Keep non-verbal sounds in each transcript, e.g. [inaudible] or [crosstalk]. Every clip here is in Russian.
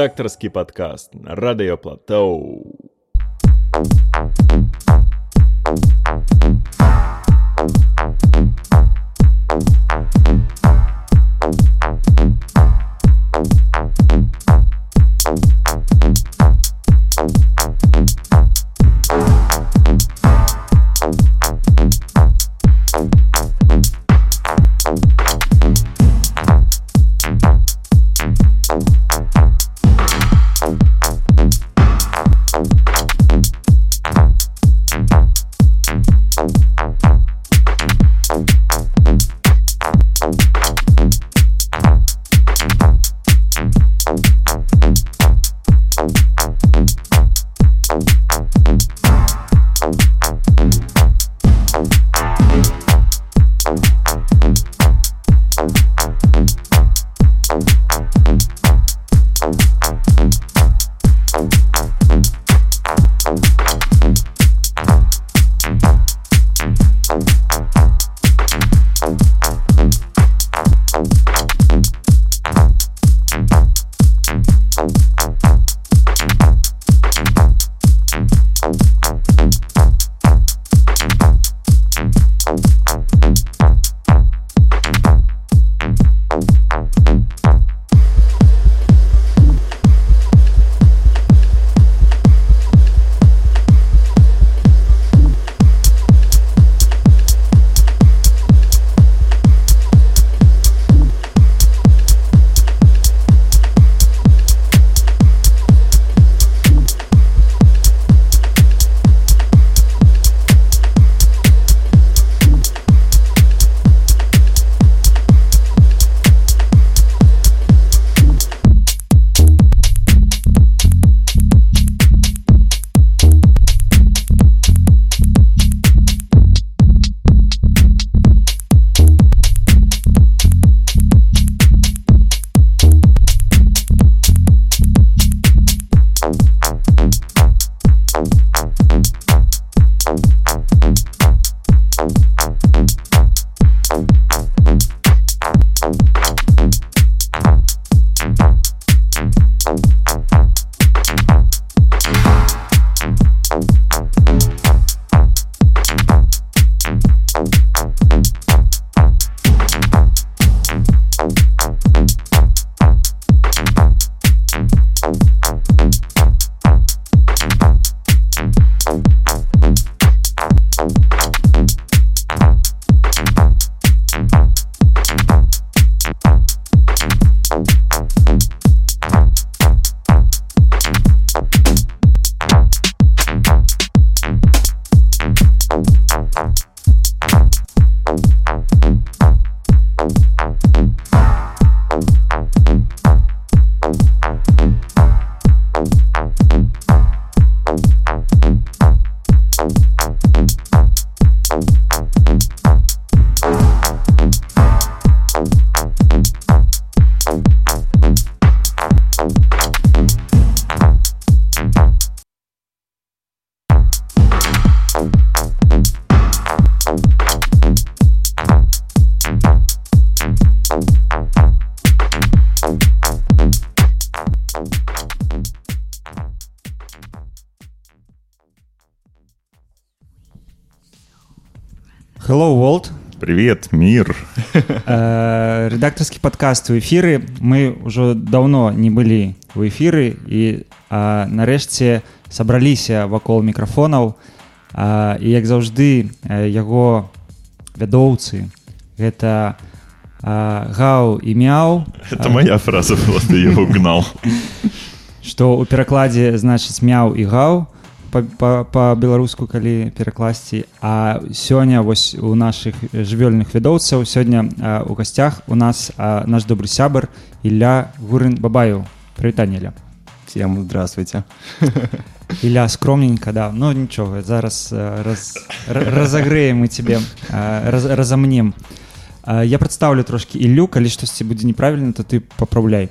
Редакторский подкаст на Радио Платоу. Hello, World. Привет, мир. Э, редакторский подкаст у эфіры. Мы ўжо давно не былі у эфіры і а, нарэшце сабраліся вакол мікрафонаў. А, і як заўжды яго вядоўцы гэта а, гау і мяу. Это моя фраза была, ты его гнал. Што ў перакладзе значыць мяу і гау па-беларуску калі перакласці а сёння вось у наших жывёльных вядоўцаў сёння у гасцях у нас а, наш добры сябар Ілля гурын бабаю прывітанне всем здравствуйте [laughs] Ілля скромненько да ну нічога зараз раз, разагрэем мы тебе раз, разамнем А, я прадстаўлю трошкі Ілю, калі штосьці будзе неправільна, то ты папраўляй.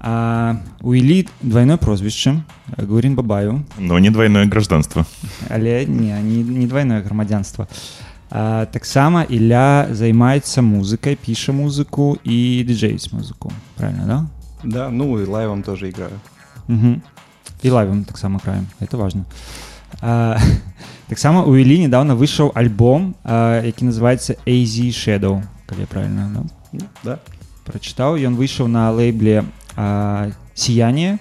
А, у Ілі двойное прозвішча Гурін Бабаю, Но не двойное гражданство. але не, не, не двойное грамадзянства. А, таксама Ілля займаецца музыкай, піша музыку і дыджэйць музыку. Правильно, да? Да, ну и лайвом тоже играю. Угу. І лайвом таксама краем это важно а, [laughs] таксама у Ілі недавно выйшаў альбом а, які называется AZ Shadow калі я правильно да? Ну, Да. прачытаў ён выйшаў на лейбле а, сіяние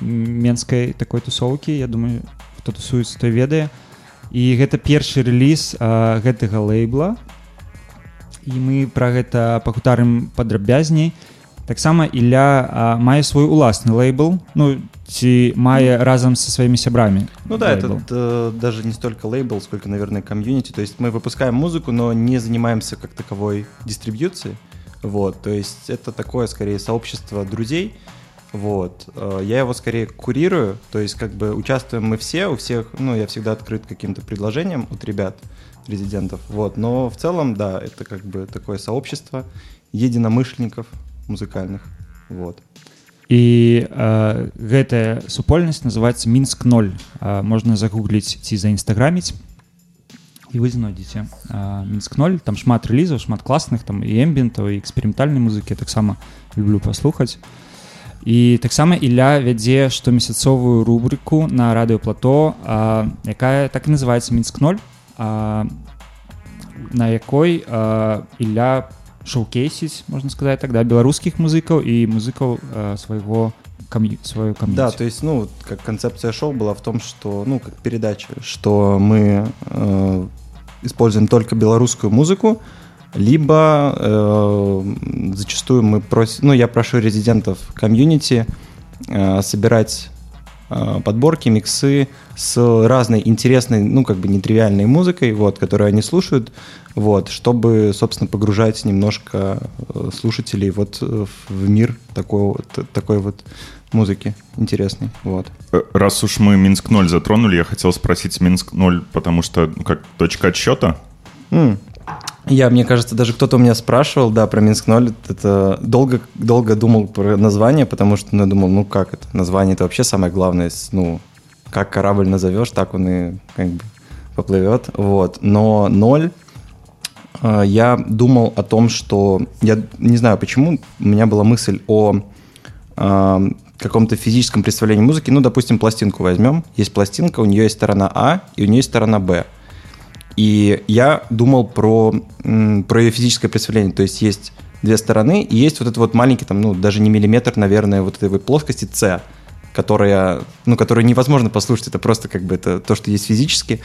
менскай такой тусоўкі Я думаю хто тусуецца той ведае і гэта першы рэліз а, гэтага лейбла і мы пра гэта пагутарым падрабязней таксама Ілля а, мае свой уласны лейбл ну ці мае разам со сваімі сябрамі Ну да, лейбл. это э, даже не столько лейбл, сколько, наверное, комьюнити. То есть мы выпускаем музыку, но не занимаемся как таковой дистрибьюцией. Вот, то есть это такое, скорее, сообщество друзей. Вот, Э, я его скорее курирую, то есть как бы участвуем мы все, у всех, ну, я всегда открыт к каким-то предложениям от ребят, резидентов, вот, но в целом, да, это как бы такое сообщество единомышленников музыкальных, вот. і э, гэтая супольнасць называется мінск 0 э, можна загугліць ці заінстаграміць і вы знойдзеце э, мінск 0 там шмат рэлізаў шмат класных там і эмбінтаў і эксперыментальнай музыкі таксама люблю паслухаць і таксама Ілля вядзе штомесяцовую рубрыку на радыёплато э, якая так і называется мінск 0 э, на якой э, Ілля шоукейсіць можна сказаць тогда беларускіх музыкаў і музыкаў э, свайго кам'ю сваю кам'ю Да, то есть, ну, вот как концепция шоу была в том, что, ну, как передача, что мы э, используем только белорусскую музыку, либо э, зачастую мы просим, ну, я прошу резидентов комьюнити э, собирать э, подборки, миксы с разной интересной, ну, как бы нетривиальной музыкой, вот, которую они слушают, вот, чтобы, собственно, погружать немножко э, слушателей вот э, в мир такой вот, такой вот музыки интересной, вот. Э, Раз уж мы Минск-0 затронули, я хотел спросить Минск-0, потому что, ну, как точка отсчета, М. Я, мне кажется, даже кто-то у меня спрашивал, да, про Минск 0. Это долго, долго думал про название, потому что, ну, я думал, ну как это? Название это вообще самое главное. Ну, как корабль назовешь, так он и как бы поплывет. Вот. Но ноль э, я думал о том, что я не знаю почему, у меня была мысль о э, каком-то физическом представлении музыки. Ну, допустим, пластинку возьмем. Есть пластинка, у нее есть сторона А и у нее есть сторона Б. И я думал про, про ее физическое представление. То есть есть две стороны, и есть вот этот вот маленький, там, ну, даже не миллиметр, наверное, вот этой плоскости С, которая, ну, которую невозможно послушать. Это просто как бы это то, что есть физически.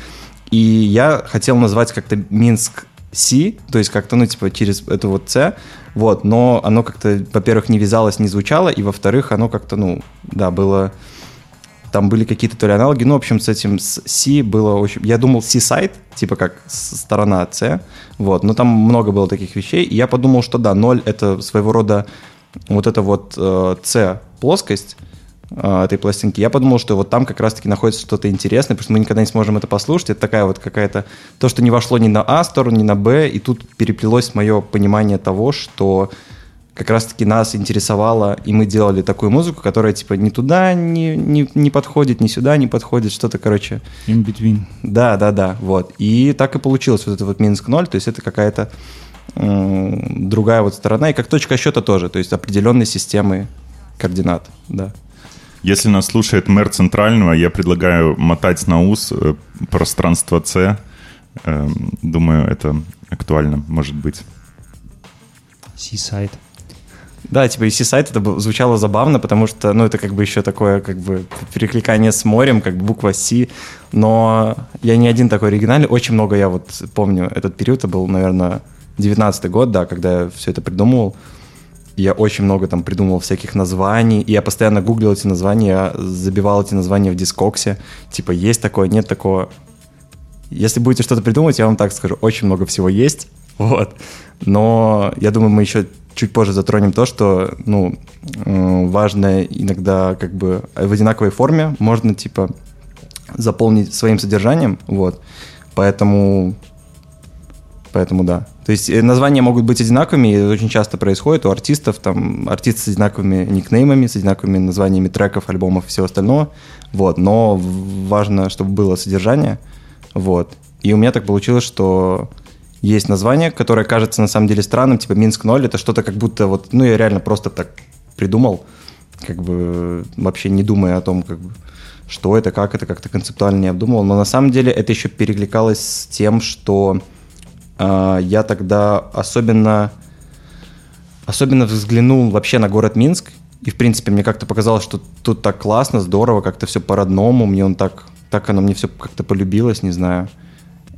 И я хотел назвать как-то Минск Си, то есть как-то, ну, типа, через эту вот С, вот, но оно как-то, во-первых, не вязалось, не звучало, и, во-вторых, оно как-то, ну, да, было там были какие-то то ли аналоги, ну, в общем, с этим с C было очень... Я думал C-сайт, типа как сторона C, вот, но там много было таких вещей, и я подумал, что да, 0 — это своего рода вот эта вот э, C-плоскость этой пластинки. Я подумал, что вот там как раз-таки находится что-то интересное, потому что мы никогда не сможем это послушать. Это такая вот какая-то... То, что не вошло ни на А сторону, ни на Б, и тут переплелось мое понимание того, что как раз-таки нас интересовало, и мы делали такую музыку, которая типа ни туда не, не, не подходит, ни сюда не подходит, что-то, короче, in between да, да, да, вот. И так и получилось вот это вот Минск 0, то есть это какая-то другая вот сторона, и как точка счета тоже, то есть определенной системы координат, да. Если нас слушает мэр Центрального, я предлагаю мотать на ус э, пространство С. Эм, Думаю, это актуально, может быть. C-сайт Да, типа и сайт это звучало забавно, потому что, ну, это как бы еще такое, как бы, перекликание с морем, как бы буква С, но я не один такой оригинальный, очень много я вот помню этот период, это был, наверное, 19 год, да, когда я все это придумывал, я очень много там придумывал всяких названий, и я постоянно гуглил эти названия, я забивал эти названия в дискоксе, типа, есть такое, нет такого. Если будете что-то придумывать, я вам так скажу, очень много всего есть, [laughs] вот. Но я думаю, мы еще чуть позже затронем то, что, ну, важно иногда как бы в одинаковой форме можно, типа, заполнить своим содержанием, вот. Поэтому Поэтому да. То есть э, названия могут быть одинаковыми, и это очень часто происходит у артистов, там, артисты с одинаковыми никнеймами, с одинаковыми названиями треков, альбомов и всего остального, вот, но важно, чтобы было содержание, вот. И у меня так получилось, что есть название, которое кажется на самом деле странным, типа Минск 0, это что-то как будто вот, ну, я реально просто так придумал, как бы вообще не думая о том, как бы, что это, как это, как-то концептуально не обдумывал. Но на самом деле это еще перекликалось с тем, что я тогда особенно, особенно взглянул вообще на город Минск. И, в принципе, мне как-то показалось, что тут так классно, здорово, как-то все по-родному. Мне он так, так оно мне все как-то полюбилось, не знаю.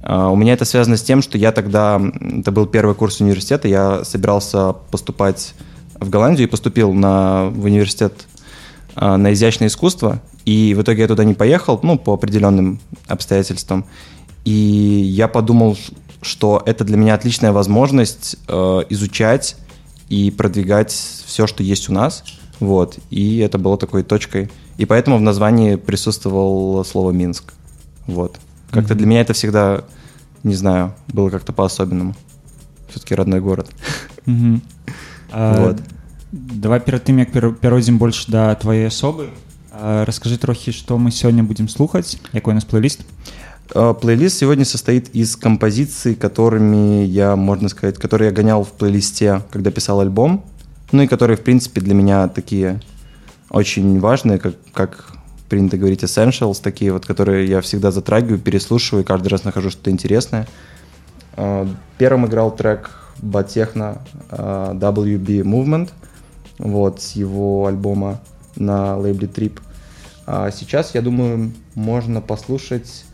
Uh, у меня это связано с тем, что я тогда, это был первый курс университета, я собирался поступать в Голландию и поступил на, в университет uh, на изящное искусство. И в итоге я туда не поехал, ну, по определенным обстоятельствам. И я подумал, что это для меня отличная возможность э, изучать и продвигать все, что есть у нас. Вот. И это было такой точкой. И поэтому в названии присутствовало слово Минск. Вот. Как-то mm-hmm. для меня это всегда, не знаю, было как-то по-особенному. Все-таки родной город. Mm-hmm. вот. Давай перед тым як перайдзем больш да твоей асобы Расскажи трохи, что мы сегодня будем слухать. Какой у нас плейлист? Плейлист сегодня состоит из композиций, которыми я, можно сказать, которые я гонял в плейлисте, когда писал альбом. Ну и которые, в принципе, для меня такие очень важные, как, как принято говорить, essentials, такие вот, которые я всегда затрагиваю, переслушиваю, каждый раз нахожу что-то интересное. Первым играл трек Батехна WB Movement, вот, с его альбома на лейбле Trip. А сейчас, я думаю, можно послушать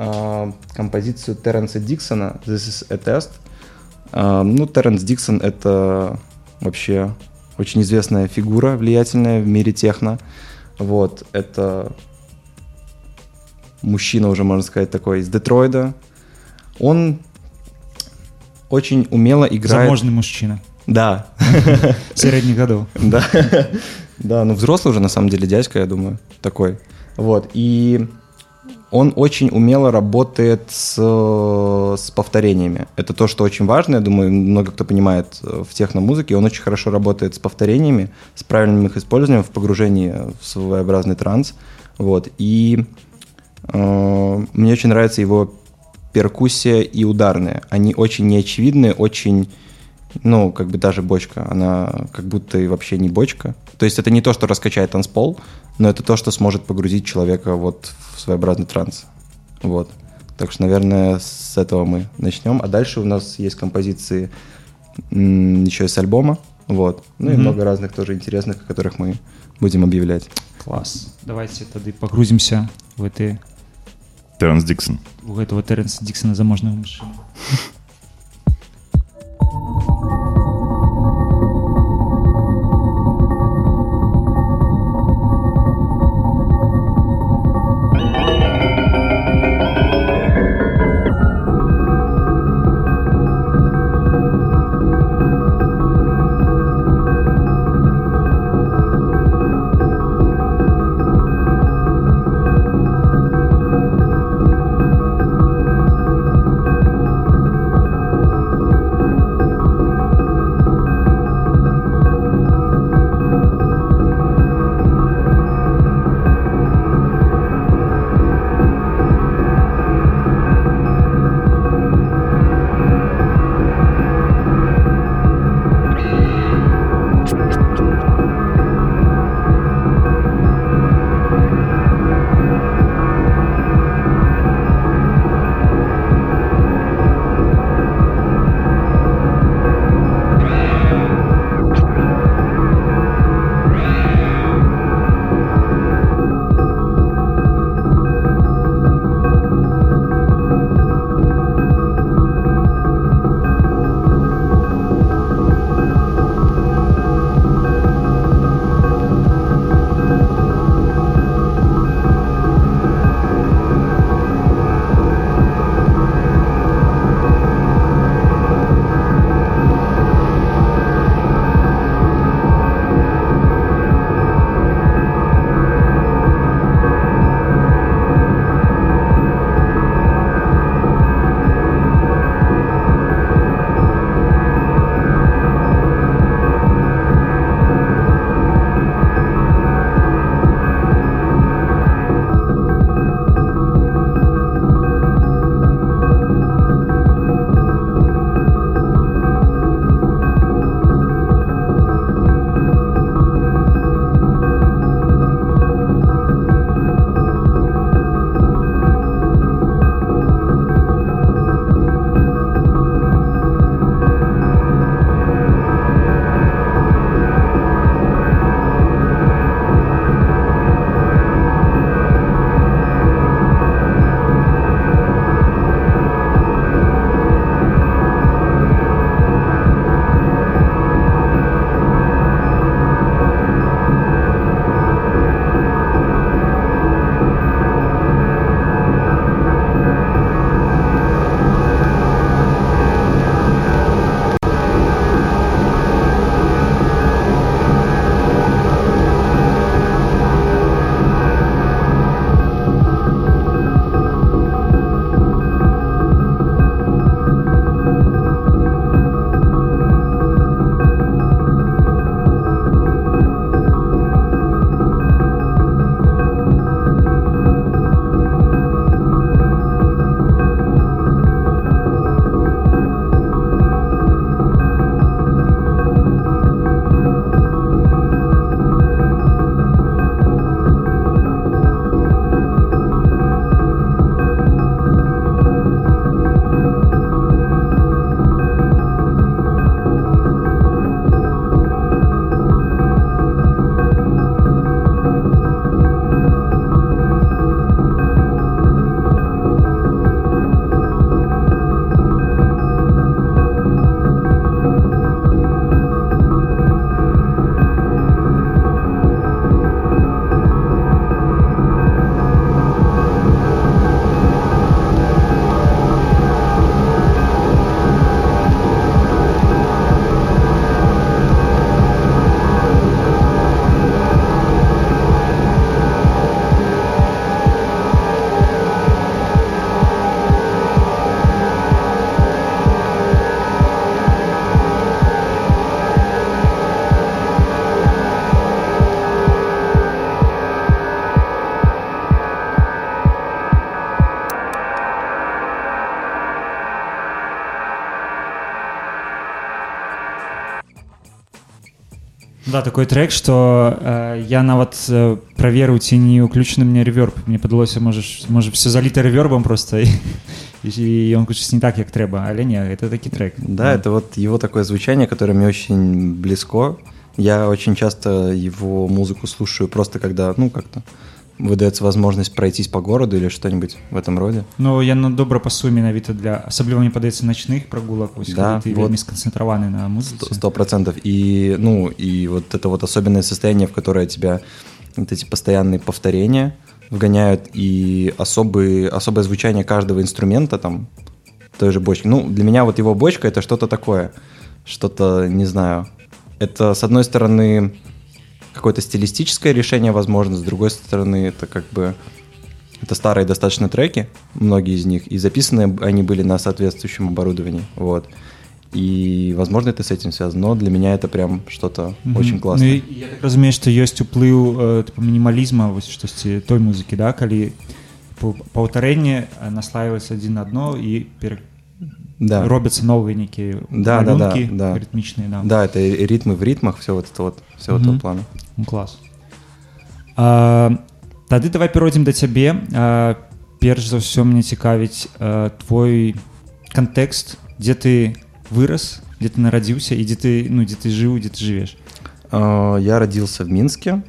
а, композицию Терренса Диксона «This is a Test». А, ну, Терренс Диксон — это вообще очень известная фигура, влиятельная в мире техно. Вот, это мужчина уже, можно сказать, такой из Детройда. Он очень умело играет... Заможный мужчина. Да. [laughs] Средних годов. Да. [laughs] Да, ну взрослый уже на самом деле дядька, я думаю, такой. Вот, и он очень умело работает с, с повторениями. Это то, что очень важно, я думаю, много кто понимает э, в техномузыке. Он очень хорошо работает с повторениями, с правильным их использованием в погружении в своеобразный транс. Вот. И э, мне очень нравится его перкуссия и ударные. Они очень неочевидные, очень ну, как бы даже бочка, она как будто и вообще не бочка. То есть это не то, что раскачает танцпол, но это то, что сможет погрузить человека вот в своеобразный транс. Вот. Так что, наверное, с этого мы начнем. А дальше у нас есть композиции еще из альбома. Вот. Ну mm-hmm. и много разных тоже интересных, о которых мы будем объявлять. Класс. Давайте тогда погрузимся в эти... Теренс Диксон. В этого Теренса Диксона заможного мужчину. [laughs] Да, такой трек, что э, я нават э, праверыў ці не ўключаны мне реверб мне падалося можаш можа все заліта ревербом просто і, [laughs] і он гучыць не так як трэба але не это такі трек Да, это вот его такое звучание, которое мне очень близко. Я очень часто его музыку слушаю просто когда, ну, как-то выдается возможность пройтись по городу или что-нибудь в этом роде. Ну яно добра пасуе менавіта для асабліва мне падаецца начных прагулак вось, Да, калі ты вот. вельмі сканцэнтраваны на Сто- музыцы Сто процентов. И, ну, и вот это вот особенное состояние, в которое тебя вот эти постоянные повторения вгоняют, и особые, особое звучание каждого инструмента, там, той же бочки. Ну, для меня вот его бочка — это что-то такое, что-то, не знаю. Это, с одной стороны, какое-то стилистическое решение, возможно, с другой стороны, это как бы... Это старые достаточно треки, многие из них, и записаны они были на соответствующем оборудовании, вот. И, возможно, это с этим связано, но для меня это прям что-то Мгм. очень Ну, классное. і я так разумею што ёсць уплыў э, типа, мінімалізма вось штосьці той музыкі да калі па- паўтарэнне э, наслаиваецца адзін на адно і пере... Да. робяцца новыя нейкія Да, да, да, малюнкі да. рытмічныя да. Да, это и ритмы в ритмах, все вот это вот, все Мгм. этого плана. Ну, клас а, тады давай перайдзем да цябе а, перш за ўсё мне цікавіць а, твой кантэкст дзе ты вырас дзе ты нарадзіўся і дзе ты ну дзе ты жыў дзе ты жывеш А, Я родился в Минске,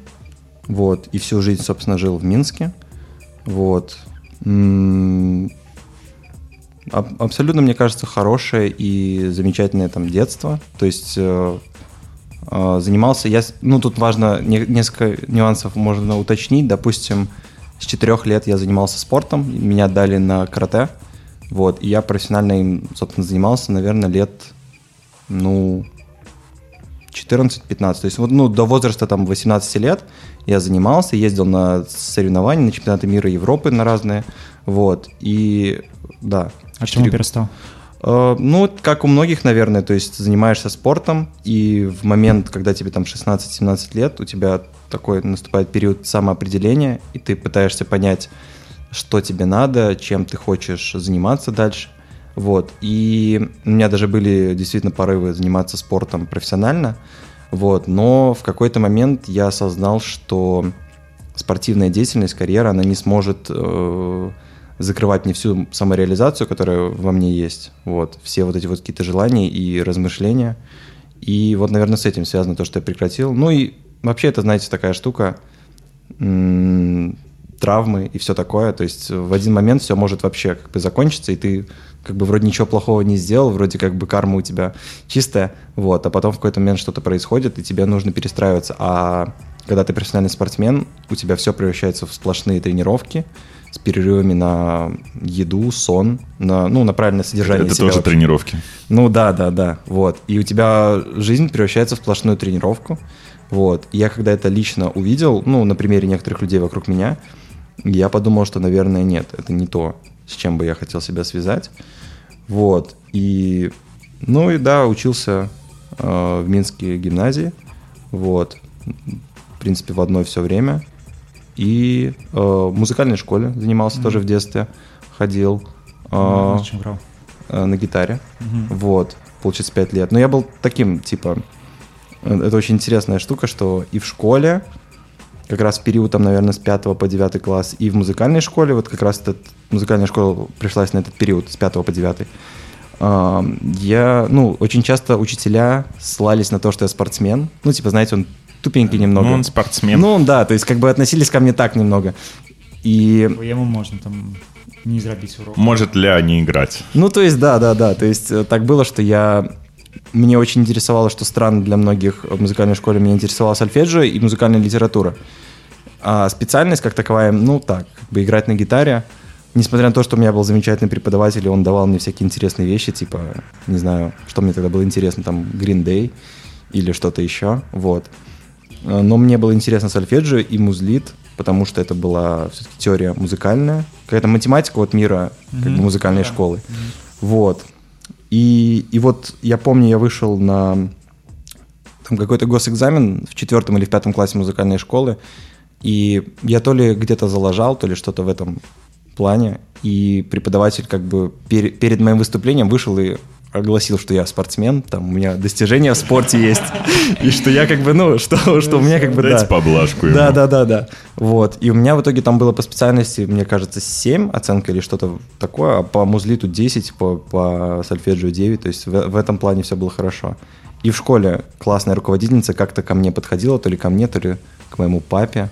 вот, и всю жизнь, собственно, жил в Минске, вот. Абсолютно, мне кажется, хорошее и замечательное там детство. То есть э, э, занимался я, ну тут важно не- несколько нюансов можно уточнить. Допустим, с четырех лет я занимался спортом, меня дали на карате, вот, и я профессионально им, собственно, занимался, наверное, лет, ну, 14-15. То есть вот, ну, до возраста там 18 лет я занимался, ездил на соревнования, на чемпионаты мира Европы на разные. Вот. И да. А чаму Четыре- перастаў Э, Ну, как у многих, наверное, то есть занимаешься спортом, и в момент, когда тебе там 16-17 лет, у тебя такой наступает период самоопределения, и ты пытаешься понять, что тебе надо, чем ты хочешь заниматься дальше. Вот. И у меня даже были действительно порывы заниматься спортом профессионально. Вот. Но в какой-то момент я осознал, что спортивная деятельность, карьера, она не сможет э, закрывать мне всю самореализацию, которая во мне есть. Вот. Все вот эти вот какие-то желания и размышления. И вот, наверное, с этим связано то, что я прекратил. Ну и вообще это, знаете, такая штука, травмы и все такое. То есть в один момент все может вообще как бы закончиться, и ты как бы вроде ничего плохого не сделал, вроде как бы карма у тебя чистая, вот, а потом в какой-то момент что-то происходит, и тебе нужно перестраиваться. А когда ты профессиональный спортсмен, у тебя все превращается в сплошные тренировки с перерывами на еду, сон, на, ну, на правильное содержание Это себя тоже вообще. тренировки. Ну да, да, да, вот. И у тебя жизнь превращается в сплошную тренировку, вот. И я когда это лично увидел, ну, на примере некоторых людей вокруг меня, я подумал, что, наверное, нет, это не то, с чем бы я хотел себя связать, вот. И, ну и да, учился э, в Минской гимназии, вот. В принципе, в одно все время. И э, в музыкальной школе занимался тоже в детстве, ходил. э, На чым граў э, на гитаре. Мгм. Вот, получается, 5 лет. Но я был таким, типа, э, это очень интересная штука, что и в школе, как раз в период, там, наверное, с 5 по 9 класс, и в музыкальной школе, вот как раз этот, музыкальная школа пришлась на этот период, с 5 по 9, а, я, ну, очень часто учителя ссылались на то, что я спортсмен. Ну, типа, знаете, он тупенький немного. Ну, он спортсмен. Ну, да, то есть как бы относились ко мне так немного. И Бо яму можна там не зрабіць урок Может ля не играть. Ну, то есть, да, да, да. То есть э, так было, что я... Мне очень интересовало, что странно для многих в музыкальной школе, меня интересовала сольфеджио и музыкальная литература. А специальность как таковая, ну так, как бы играть на гитаре. Несмотря на то, что у меня был замечательный преподаватель, и он давал мне всякие интересные вещи, типа, не знаю, что мне тогда было интересно, там, Green Day или что-то еще, вот. Э, Но мне было интересно сольфеджио и музлит, потому что это была все-таки теория музыкальная, какая-то математика от мира как бы, музыкальной школы. Вот. И, и вот я помню, я вышел на там какой-то госэкзамен в четвертом или в пятом классе музыкальной школы, и я то ли где-то залажал, то ли что-то в этом плане, и преподаватель как бы пер- перед моим выступлением вышел и огласил, что я спортсмен, там у меня достижения в спорте есть, [laughs] и что я как бы, ну, что, что у меня как бы, да. поблажку ему. Да, да, да, да. Вот. И у меня в итоге там было по специальности, мне кажется, 7 оценка или что-то такое, а по музлиту 10, по, по сольфеджио 9. То есть в, в этом плане все было хорошо. И в школе классная руководительница как-то ко мне подходила, то ли ко мне, то ли к моему папе,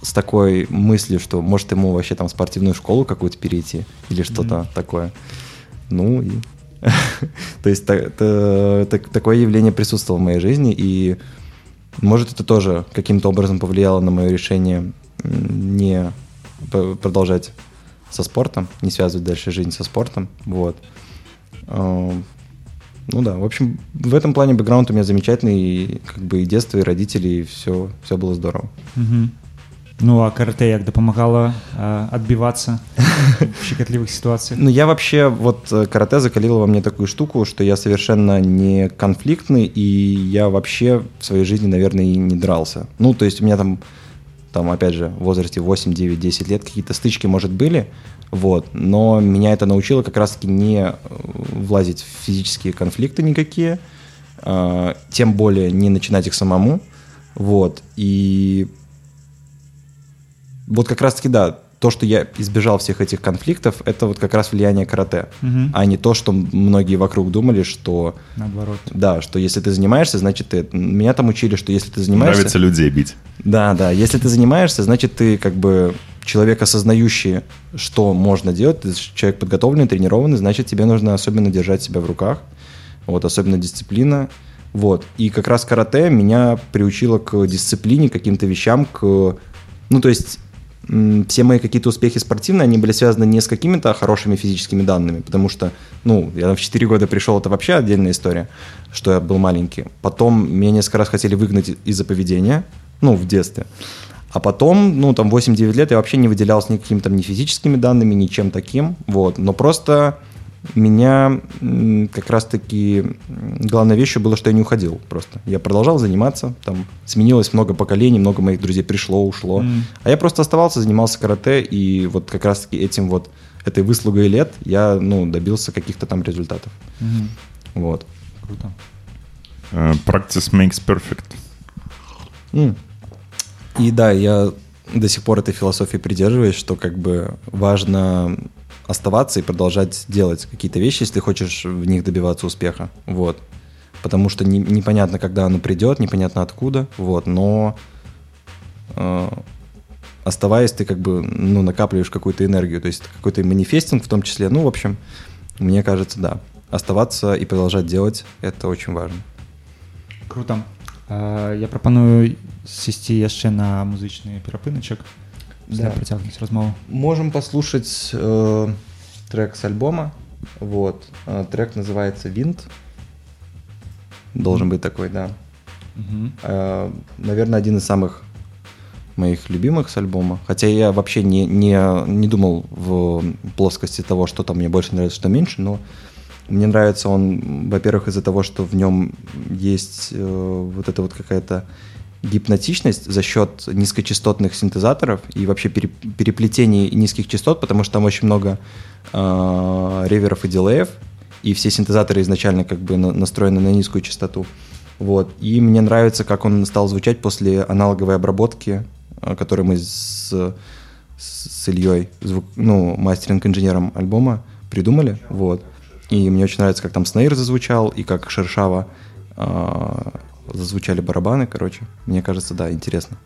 с такой мыслью, что может ему вообще там спортивную школу какую-то перейти или что-то такое. Ну и... [laughs] То есть та- та- так- такое явление присутствовало в моей жизни, и может это тоже каким-то образом повлияло на мое решение не продолжать со спортом, не связывать дальше жизнь со спортом. Вот. А, Ну да, в общем, в этом плане бэкграунд у меня замечательный, и как бы и детство, и родители, и все, все было здорово. Мгм. Ну а карате як дапамагала а, адбівацца в щекотливых ситуациях? Ну, я вообще, вот э, карате закалило во мне такую штуку, что я совершенно не конфликтный, и я вообще в своей жизни, наверное, и не дрался. Ну, то есть у меня там, там опять же, в возрасте 8, 9, 10 лет какие-то стычки, может, были, вот, но меня это научило как раз-таки не э, влазить в физические конфликты никакие, а, тем более не начинать их самому, вот, и вот как раз-таки, да, то, что я избежал всех этих конфликтов, это вот как раз влияние карате, Мгм. а не то, что многие вокруг думали, что, наоборот да, что если ты занимаешься, значит ты... Меня там учили, что если ты занимаешься... Нравится людей бить. Да, да, если ты занимаешься, значит ты как бы человек, осознающий, что можно делать, ты человек подготовленный, тренированный, значит тебе нужно особенно держать себя в руках, вот, особенно дисциплина, вот. И как раз карате меня приучило к дисциплине, к каким-то вещам, к... Ну, то есть все мои какие-то успехи спортивные, они были связаны не с какими-то хорошими физическими данными, потому что, ну, я в 4 года пришел, это вообще отдельная история, что я был маленький. Потом меня несколько раз хотели выгнать из-за поведения, ну, в детстве. А потом, ну, там, 8-9 лет я вообще не выделялся никакими там ни физическими данными, ничем таким, вот. Но просто меня как раз-таки главной вещью было, что я не уходил просто. Я продолжал заниматься, там сменилось много поколений, много моих друзей пришло, ушло. М. А я просто оставался, занимался карате, и вот как раз-таки этим вот, этой выслугой лет я, ну, добился каких-то там результатов. Мгм. Вот. круто Э, Practice makes perfect. М. И да, я до сих пор этой философии придерживаюсь, что как бы важно оставаться и продолжать делать какие-то вещи, если хочешь в них добиваться успеха. Вот. Потому что не- непонятно, когда оно придет, непонятно откуда. Вот. Но э, оставаясь, ты как бы ну, накапливаешь какую-то энергию, то есть какой-то манифестинг в том числе. Ну, в общем, мне кажется, да. Оставаться и продолжать делать – это очень важно. круто а, я прапаную сесці яшчэ на музычны перапыначак Да. працягнуць размову Можем послушать э, трек с альбома. Вот. Э, трек называется Винт. Должен быть такой, да. Мгм. Э, наверное, один из самых моих любимых с альбома. Хотя я вообще не, не, не думал в плоскости того, что там мне больше нравится, что меньше, но мне нравится он, во-первых, из-за того, что в нем есть э, вот эта вот какая-то гипнотичность за счет низкочастотных синтезаторов и вообще пере- переплетений низких частот, потому что там очень много э, реверов и дилеев, и все синтезаторы изначально как бы на- настроены на низкую частоту. Вот. И мне нравится, как он стал звучать после аналоговой обработки, э, которую мы с, с Ильей, звук, ну, мастеринг-инженером альбома, придумали. Вот. И мне очень нравится, как там снейр зазвучал, и как шершаво э, зазвучали барабаны, короче. Мне кажется, да, интересно.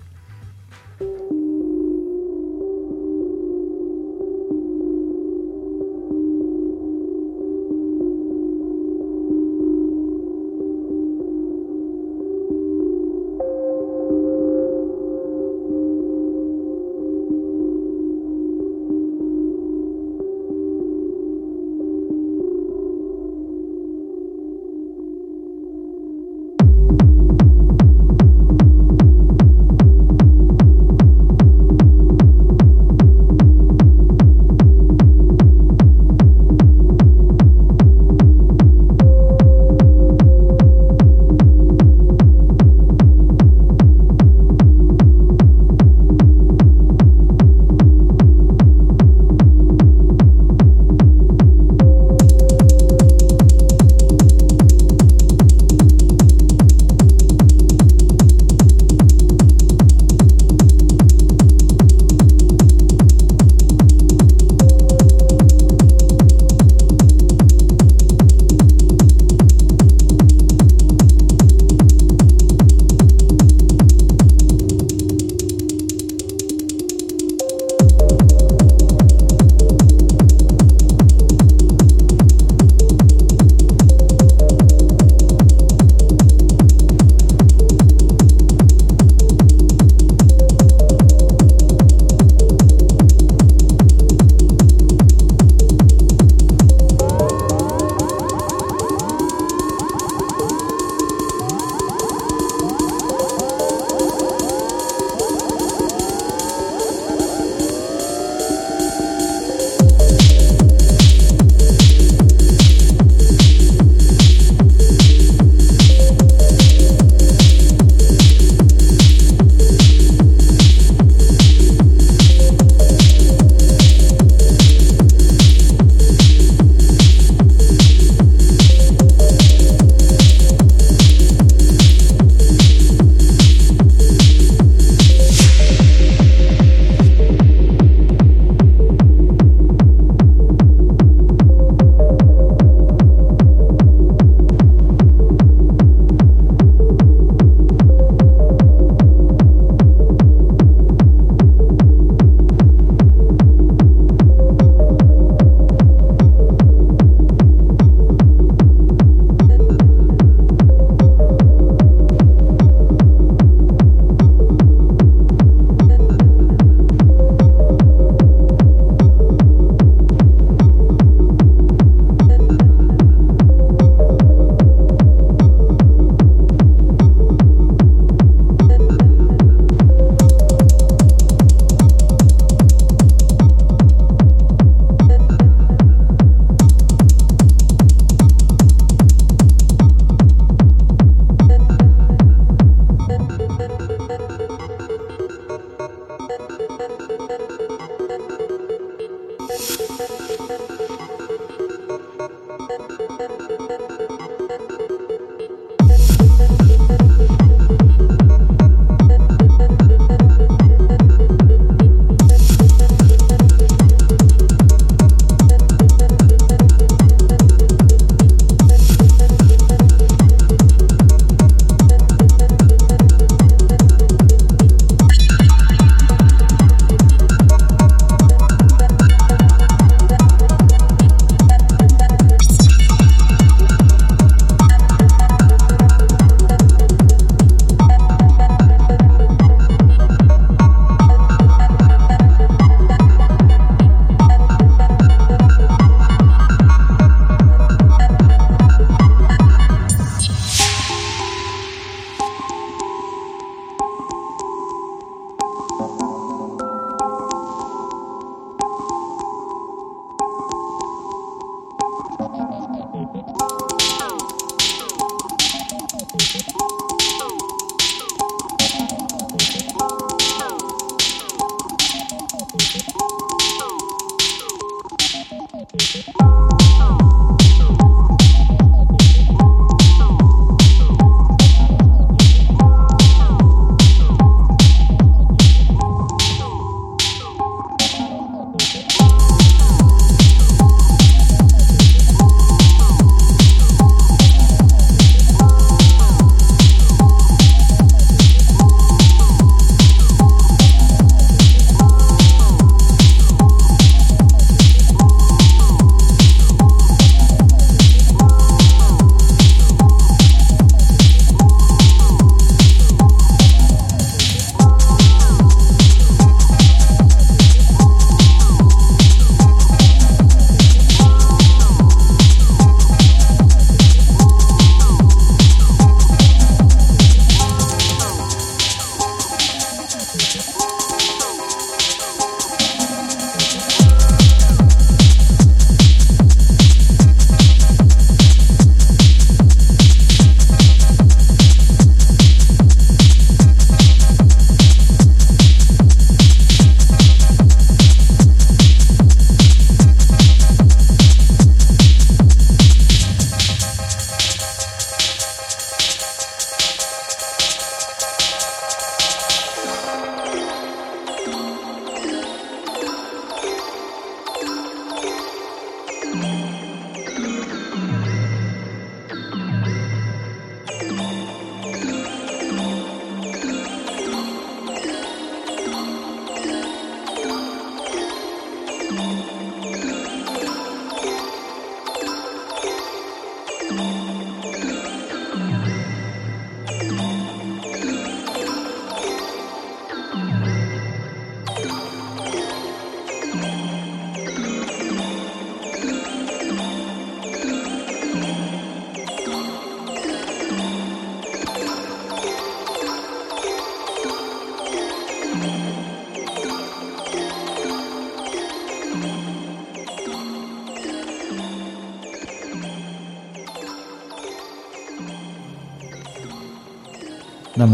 Thank you.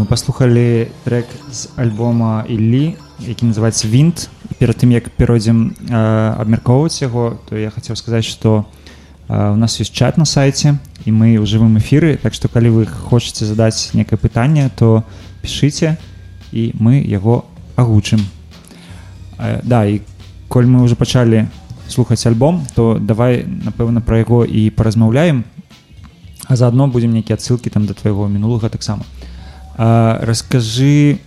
Паслухалі трек з альбома Іллі, які называецца вінт. Перад тым як перайдзем э, абмяркоўваць яго, то я хацеў сказаць, што э, у нас ёсць чат на сайце і мы ў жывым эфіры. Так што калі вы хочаце задаць некае пытанне, то пішыце і мы яго агучым. Э, да і коль мы ўжо пачалі слухаць альбом, то давай напэўна пра яго і паразмаўляем. А заадно будзем нейкія адсылкі там да твайго мінулага таксама. А, раскажы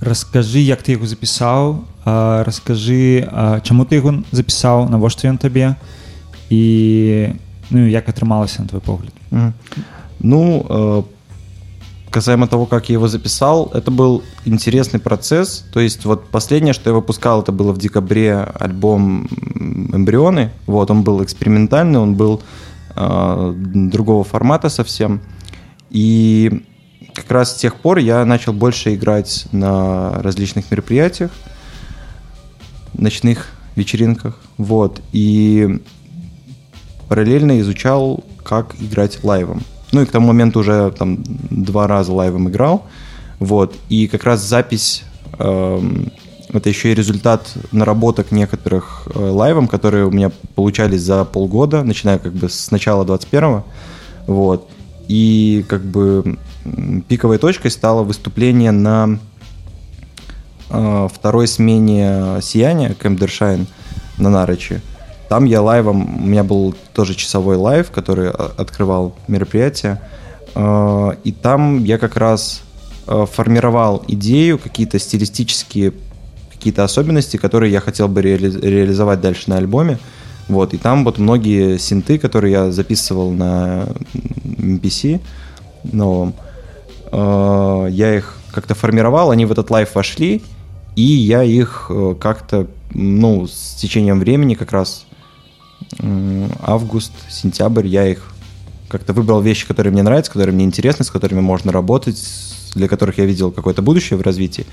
раскажы як ты яго запісаў а, раскажы а, чаму ты яго запісаў навошта ён табе і ну як атрымалася на твой погляд Мгм. Ну, э, касаемо того, как я его записал, это был интересный процесс. То есть вот последнее, что я выпускал, это было в декабре альбом м, «Эмбрионы». Вот, он был экспериментальный, он был э, другого формата совсем. И как раз с тех пор я начал больше играть на различных мероприятиях, ночных вечеринках. Вот. И параллельно изучал, как играть лайвом. Ну и к тому моменту уже там два раза лайвом играл. Вот. И как раз запись эм, это еще и результат наработок некоторых э, лайвов, которые у меня получались за полгода, начиная как бы с начала 21-го. Вот. И как бы пиковой точкой стало выступление на э, второй смене «Сияния» Кэмдершайн на Нарочи. Там я лайвом, у меня был тоже часовой лайв, который а, открывал мероприятие. Э, И там я как раз э, формировал идею, какие-то стилистические какие-то особенности, которые я хотел бы реали- реализовать дальше на альбоме. Вот, и там вот многие синты, которые я записывал на MPC новом, э, я их как-то формировал, они в этот лайв вошли, и я их э, как-то, ну, с течением времени как раз август, сентябрь, я их как-то выбрал вещи, которые мне нравятся, которые мне интересны, с которыми можно работать, для которых я видел какое-то будущее в развитии.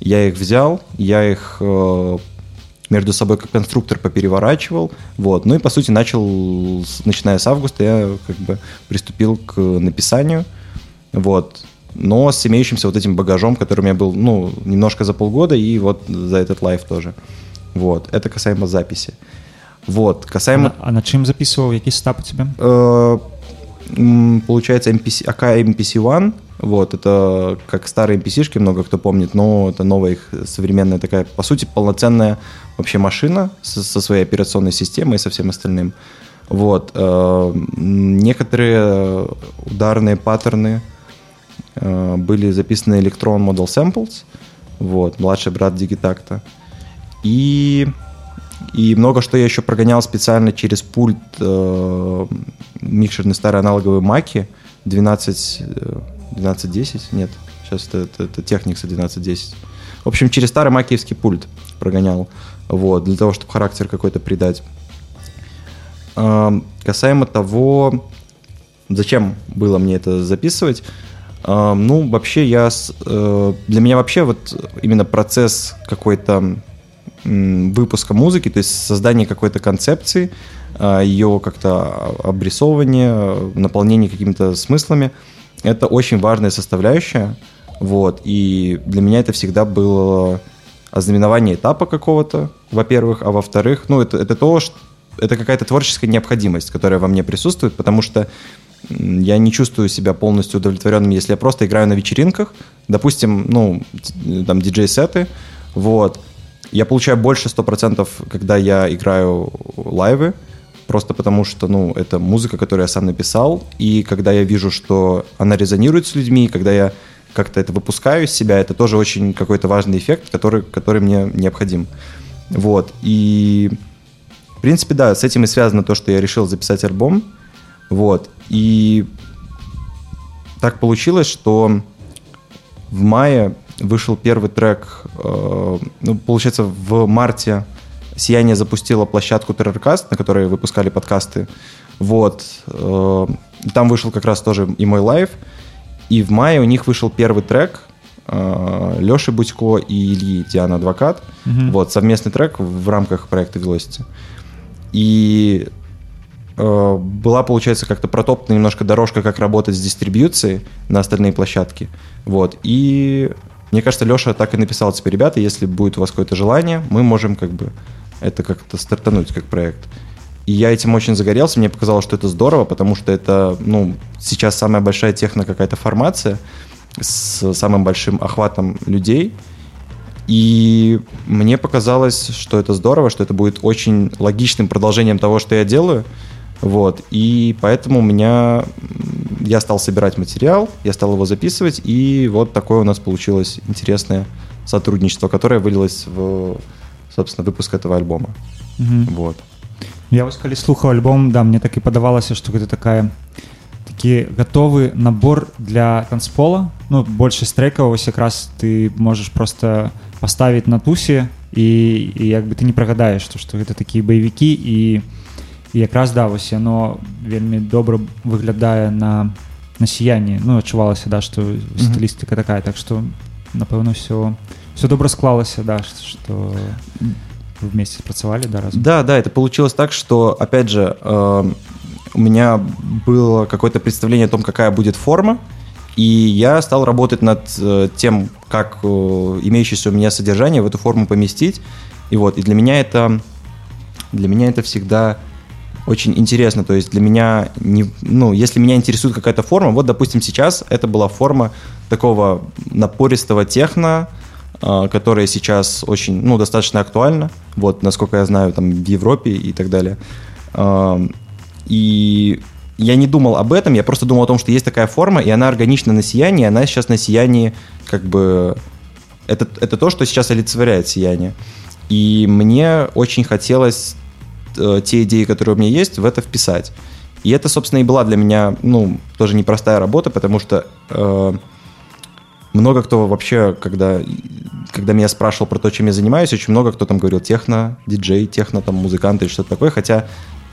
Я их взял, я их э, между собой как конструктор попереворачивал, вот. Ну и, по сути, начал, начиная с августа, я как бы приступил к написанию, вот. Но с имеющимся вот этим багажом, который у меня был, ну, немножко за полгода, и вот за этот лайв тоже. Вот. Это касаемо записи. Вот. Касаемо... А, а на чим записывал? Який стап у тебя? Э, получается MPC, АК MPC One. Вот, это как старые MPC-шки, много кто помнит, но это новая их современная такая, по сути, полноценная вообще машина со, со своей операционной системой и со всем остальным. Вот. э, некоторые ударные паттерны были записаны Electron Model Samples, вот, младший брат Digitacta. И и много что я еще прогонял специально через пульт э, микшерный старый аналоговый Маки 12, э, 1210, нет, сейчас это, это, это Technics 1210. В общем, через старый макиевский пульт прогонял, вот, для того, чтобы характер какой-то придать. Эм, касаемо того, зачем было мне это записывать, ну, вообще я, э, для меня вообще вот именно процесс какой-то выпуска музыки, то есть создание какой-то концепции, а, ее как-то обрисовывание, наполнение какими-то смыслами, это очень важная составляющая, вот, и для меня это всегда было ознаменование этапа какого-то, во-первых, а во-вторых, ну, это, это то, что это какая-то творческая необходимость, которая во мне присутствует, потому что я не чувствую себя полностью удовлетворенным, если я просто играю на вечеринках, допустим, ну, там, диджей-сеты, вот, я получаю больше 100%, когда я играю лайвы, просто потому что, ну, это музыка, которую я сам написал, и когда я вижу, что она резонирует с людьми, когда я как-то это выпускаю из себя, это тоже очень какой-то важный эффект, который, который мне необходим. Вот, и в принципе, да, с этим и связано то, что я решил записать альбом, вот, и так получилось, что в мае вышел первый трек, э, ну, получается, в марте «Сияние» запустила площадку Terrorcast, на которой выпускали подкасты. Вот. э, там вышел как раз тоже и мой лайв. И в мае у них вышел первый трек э, Леши Будько и Ильи Диана Адвокат. Вот, совместный трек в рамках проекта Velocity. И была, получается, как-то протоптана немножко дорожка, как работать с дистрибьюцией на остальные площадки. Вот. И мне кажется, Леша так и написал, типа, ребята, если будет у вас какое-то желание, мы можем как бы это как-то стартануть как проект. И я этим очень загорелся, мне показалось, что это здорово, потому что это, ну, сейчас самая большая техно какая-то формация с самым большим охватом людей, и мне показалось, что это здорово, что это будет очень логичным продолжением того, что я делаю. Вот. И поэтому у меня м, я стал собирать материал, я стал его записывать, и вот такое у нас получилось интересное сотрудничество, которое вылилось в, собственно, выпуск этого альбома. Мгм. Вот. Я ось калі слухаў альбом да мне так і падавалася што гэта такая такі гатовы набор для танцпола ну большасць трекаў вось якраз ты можаш просто паставіць на тусе і, і як бы ты не прагадаеш то што гэта такія баевікі і, і якраз да вось яно вельмі добра выглядае на на сіянні ну адчувалася да што стылістыка такая так што напэўна все все добра склалася да што вы вместе працавалі да разам Да, да, это получилось так, что, опять же, э, у меня было какое-то представление о том, какая будет форма, и я стал работать над э, тем, как э, имеющееся у меня содержание в эту форму поместить. И вот, и для меня это, для меня это всегда очень интересно. То есть для меня, не, ну, если меня интересует какая-то форма, вот, допустим, сейчас это была форма такого напористого техно, а, которая сейчас очень, ну, достаточно актуальна, вот, насколько я знаю, там, в Европе и так далее. И я не думал об этом, я просто думал о том, что есть такая форма, и она органична на сиянии, она сейчас на сиянии, как бы, это, это то, что сейчас олицетворяет сияние. И мне очень хотелось те идеи, которые у меня есть, в это вписать. И это, собственно, и была для меня, ну, тоже непростая работа, потому что э, много кто вообще, когда, когда меня спрашивал про то, чем я занимаюсь, очень много кто там говорил техно, диджей, техно, там, музыкант или что-то такое, хотя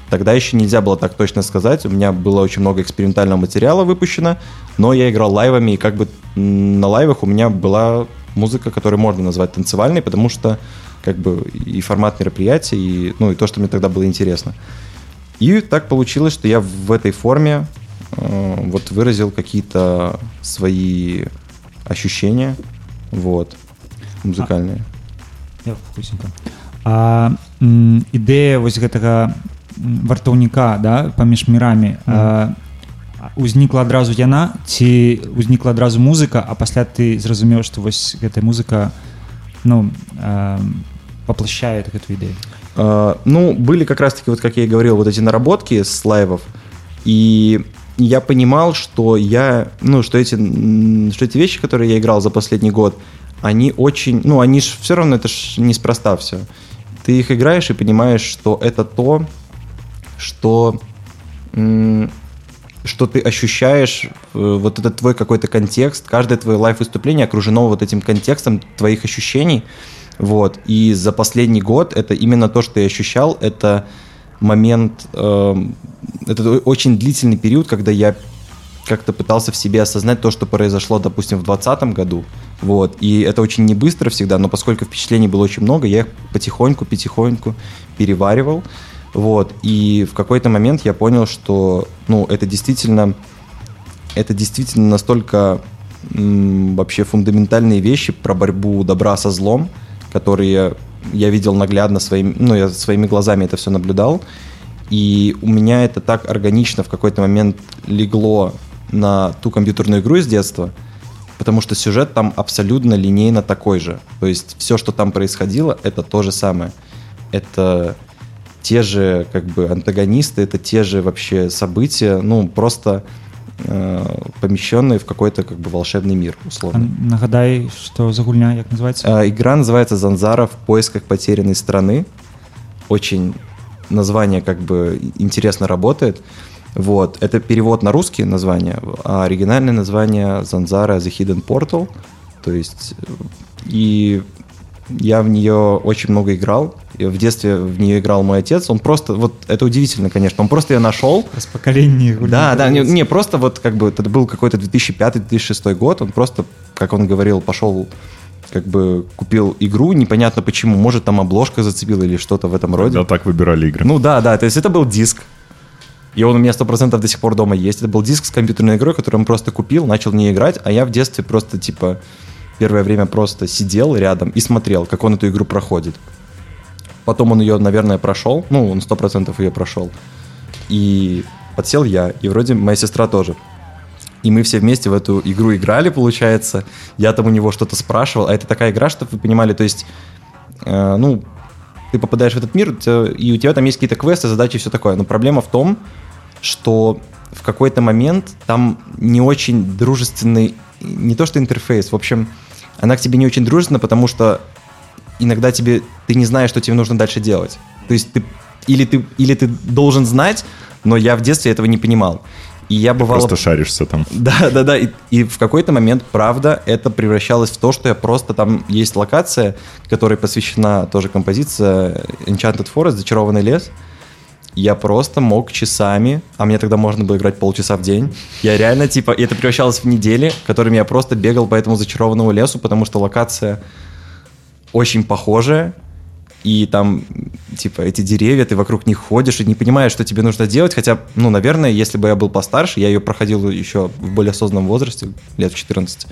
тогда еще нельзя было так точно сказать. У меня было очень много экспериментального материала выпущено, но я играл лайвами, и как бы на лайвах у меня была музыка, которую можно назвать танцевальной, потому что как бы и формат мероприятия, и, ну, и то, что мне тогда было интересно. И так получилось, что я в этой форме э, вот выразил какие-то свои ощущения, вот, музыкальные. Я вкусненько. А м, ідэя вось гэтага м, вартаўніка да паміж мірамі а, узнікла адразу яна ці узнікла адразу музыка а пасля ты зразумеў што вось гэтая музыка ну а, воплощает эту идею А, ну, были как раз-таки, вот как я и говорил, вот эти наработки с лайвов, и я понимал, что я, ну, что эти, что эти вещи, которые я играл за последний год, они очень, ну, они же все равно, это ж неспроста все. Ты их играешь и понимаешь, что это то, что, что ты ощущаешь, э, вот этот твой какой-то контекст, каждое твое лайв-выступление окружено вот этим контекстом твоих ощущений, вот. И за последний год это именно то, что я ощущал, это момент, эм, это очень длительный период, когда я как-то пытался в себе осознать то, что произошло, допустим, в 2020 году. Вот. И это очень не быстро всегда, но поскольку впечатлений было очень много, я их потихоньку, потихоньку переваривал. Вот. И в какой-то момент я понял, что ну, это действительно это действительно настолько м, вообще фундаментальные вещи про борьбу добра со злом, которые я видел наглядно своими, ну, я своими глазами это все наблюдал. И у меня это так органично в какой-то момент легло на ту компьютерную игру из детства, потому что сюжет там абсолютно линейно такой же. То есть все, что там происходило, это то же самое. Это те же как бы антагонисты, это те же вообще события, ну просто э, помещенные в какой-то как бы волшебный мир, а, условно. нагадай что за гульня як называется А, Игра называется «Занзара в поисках потерянной страны». Очень название как бы интересно работает. Вот. Это перевод на русский название, а оригинальное название «Занзара The Hidden Portal». То есть э, и я в нее очень много играл. В детстве в нее играл мой отец. Он просто, вот это удивительно, конечно, он просто ее нашел, С поколений да, да, не, не, просто вот как бы это был какой-то 2005-2006 год, он просто, как он говорил, пошел как бы купил игру, непонятно почему, может там обложка зацепила или что-то в этом роде. Да, так выбирали игры. Ну да, да, то есть это был диск. И он у меня 100% до сих пор дома есть. Это был диск с компьютерной игрой, который он просто купил, начал в ней играть, а я в детстве просто, типа, первое время просто сидел рядом и смотрел, как он эту игру проходит. Потом он ее, наверное, прошел, ну, он 100% ее прошел. И подсел я, и вроде моя сестра тоже. И мы все вместе в эту игру играли, получается. Я там у него что-то спрашивал. А это такая игра, чтобы вы понимали, то есть, э, ну, ты попадаешь в этот мир, и у тебя там есть какие-то квесты, задачи и все такое. Но проблема в том, что в какой-то момент там не очень дружественный, не то что интерфейс, в общем, она к тебе не очень дружественна, потому что иногда тебе, ты не знаешь, что тебе нужно дальше делать. То есть ты или ты, или ты должен знать, но я в детстве этого не понимал. И я бывало... Просто шаришься там. [laughs] Да, да, да. И, и в какой-то момент, правда, это превращалось в то, что я просто там есть локация, которой посвящена тоже композиция Enchanted Forest, зачарованный лес. Я просто мог часами, а мне тогда можно было играть полчаса в день. Я реально, типа, и это превращалось в недели, которыми я просто бегал по этому зачарованному лесу, потому что локация очень похожая. И там, типа, эти деревья, ты вокруг них ходишь и не понимаешь, что тебе нужно делать. Хотя, ну, наверное, если бы я был постарше, я ее проходил еще в более осознанном возрасте, лет в 14.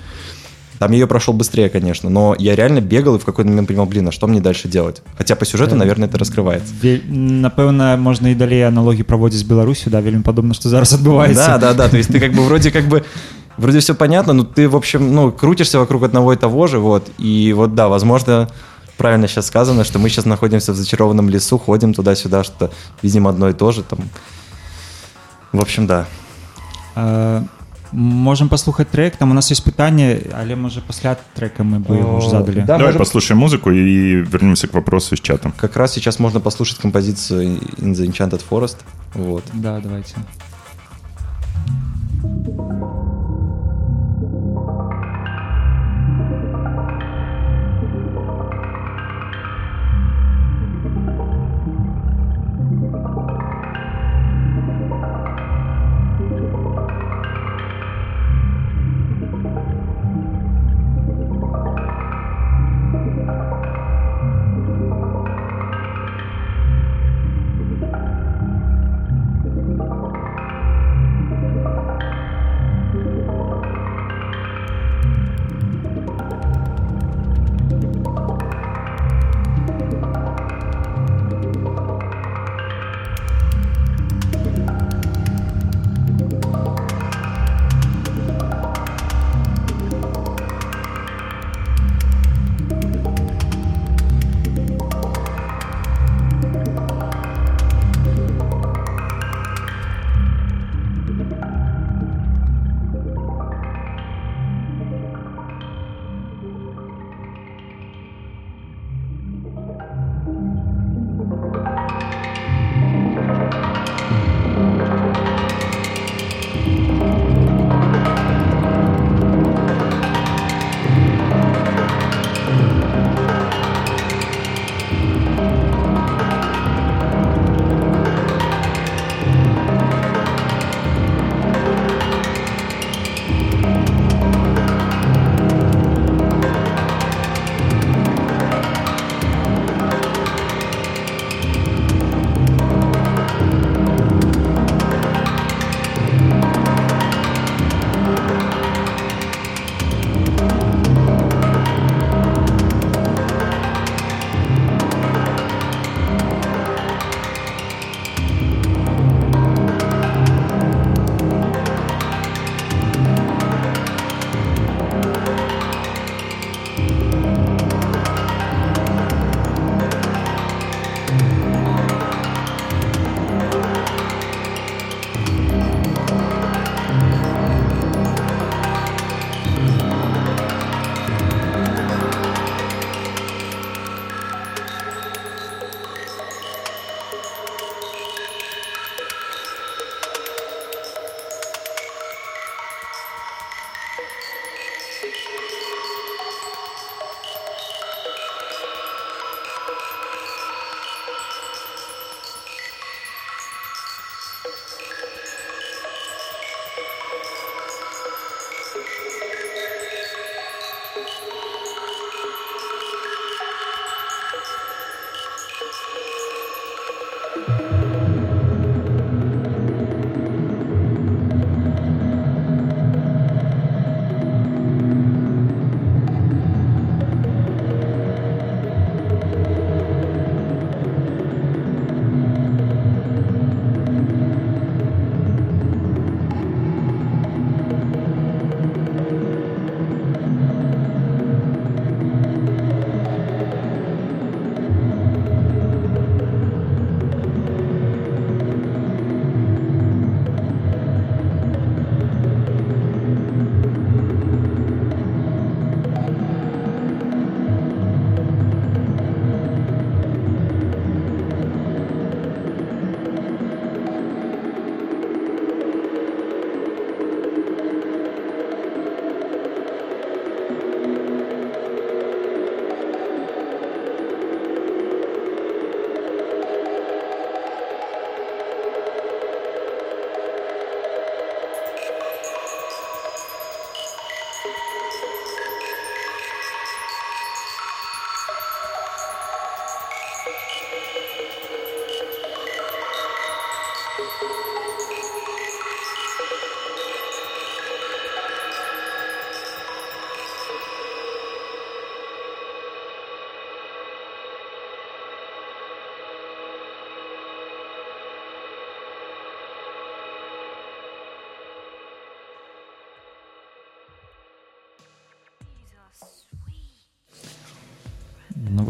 Там я ее прошел быстрее, конечно, но я реально бегал и в какой-то момент понимал, блин, а что мне дальше делать? Хотя по сюжету, наверное, это раскрывается. Ве- напэўна можна і далей аналогі праводзіць з беларусю да вельмі падобна што зараз адбываецца Да, да, да, то есть ты как бы [laughs] вроде как бы вроде все понятно, но ты, в общем, ну, крутишься вокруг одного и того же, вот, и вот, да, возможно, правильно сейчас сказано, что мы сейчас находимся в зачарованном лесу, ходим туда-сюда, что видим одно и то же, там, в общем, да. А, можем паслухаць трек там у нас есть пытанне але можа пасля трека мы бы О, уже задали да. Давай может- послушаем музыку и вернемся к вопросу из чата. Как раз сейчас можно послушать композицию In the Enchanted Forest, вот. да давайте Thank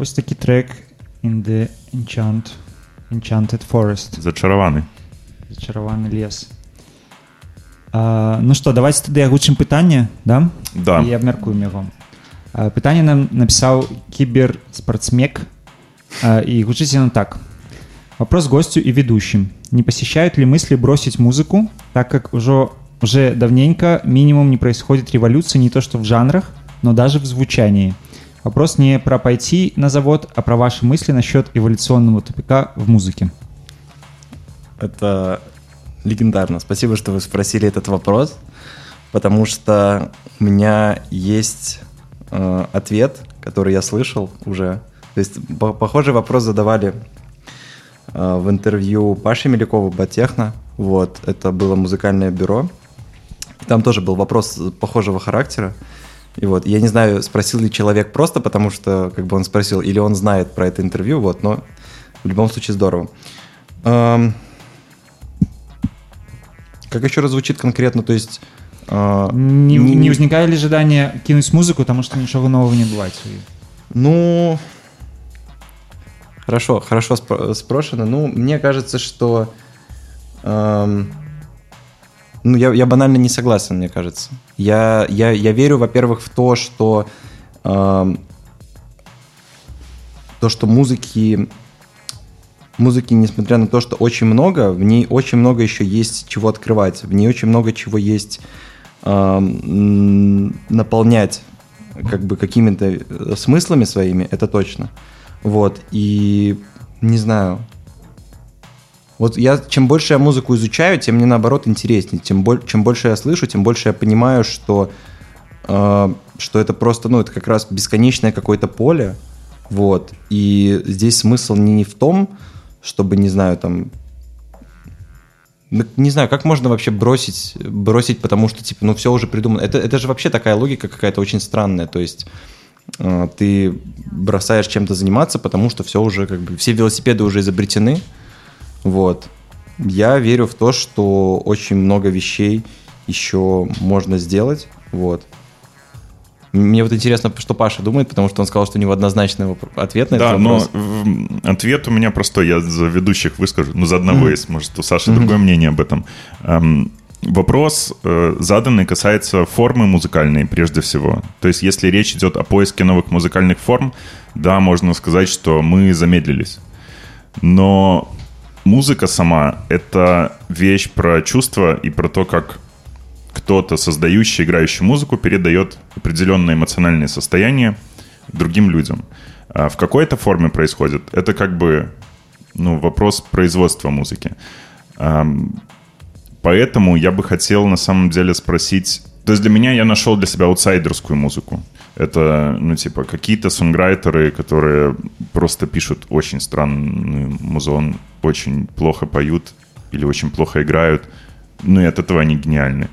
Ну, вось такі трек in the enchant, enchanted forest. Зачарованы. Зачараваны лес. А, ну што, давайте тады агучым пытанне, да? Да. І абмяркуем яго. А, пытанне нам напісаў кіберспортсмек а, і гучыць яно так. Вопрос гостю и ведущим. Не посещают ли мысли бросить музыку, так как уже, уже давненько минимум не происходит революции не то что в жанрах, но даже в звучании? Вопрос не про пойти на завод, а про ваши мысли насчет эволюционного тупика в музыке. Это легендарно. Спасибо, что вы спросили этот вопрос, потому что у меня есть э, ответ, который я слышал уже. То есть по- похожий вопрос задавали э, в интервью Паши Мелякова Батехна. Вот, это было музыкальное бюро. Там тоже был вопрос похожего характера. И вот, я не знаю, спросил ли человек просто, потому что, как бы он спросил, или он знает про это интервью, вот, но в любом случае здорово. Эм, как еще раз звучит конкретно, то есть... э, Не, не возникает ли желание кинуть музыку, потому что ничего нового не бывает? Ну, хорошо, хорошо спро- спрошено. Ну, мне кажется, что... эм, ну, я, я банально не согласен, мне кажется. Я, я, я верю, во-первых, в то, что... эм, то, что музыки... Музыки, несмотря на то, что очень много, в ней очень много еще есть чего открывать. В ней очень много чего есть м, наполнять как бы какими-то э, смыслами своими, это точно. Вот, и не знаю. Вот я, чем больше я музыку изучаю, тем мне наоборот интереснее. Тем боль, чем больше я слышу, тем больше я понимаю, что, э, что это просто, ну, это как раз бесконечное какое-то поле. Вот. И здесь смысл не, в том, чтобы, не знаю, там, ну, не знаю, как можно вообще бросить, бросить, потому что, типа, ну, все уже придумано. Это, это же вообще такая логика какая-то очень странная. То есть э, ты бросаешь чем-то заниматься, потому что все уже, как бы, все велосипеды уже изобретены. Вот. Я верю в то, что очень много вещей еще можно сделать. Вот. Мне вот интересно, что Паша думает, потому что он сказал, что у него однозначный ответ на Да, этот но вопрос. м, ответ у меня простой. Я за ведущих выскажу. Ну, за одного есть. Может, у Саши другое мнение об этом. Эм, Вопрос э, заданный касается формы музыкальной прежде всего. То есть, если речь идет о поиске новых музыкальных форм, да, можно сказать, что мы замедлились. Но музыка сама — это вещь про чувства и про то, как кто-то, создающий, играющий музыку, передает определенное эмоциональное состояние другим людям. А в какой это форме происходит? Это как бы ну, вопрос производства музыки. Поэтому я бы хотел на самом деле спросить... То есть для меня я нашел для себя аутсайдерскую музыку. Это, ну, типа, какие-то сонграйтеры, которые просто пишут очень странный музон, очень плохо поют или очень плохо играют. Ну и от этого они гениальны.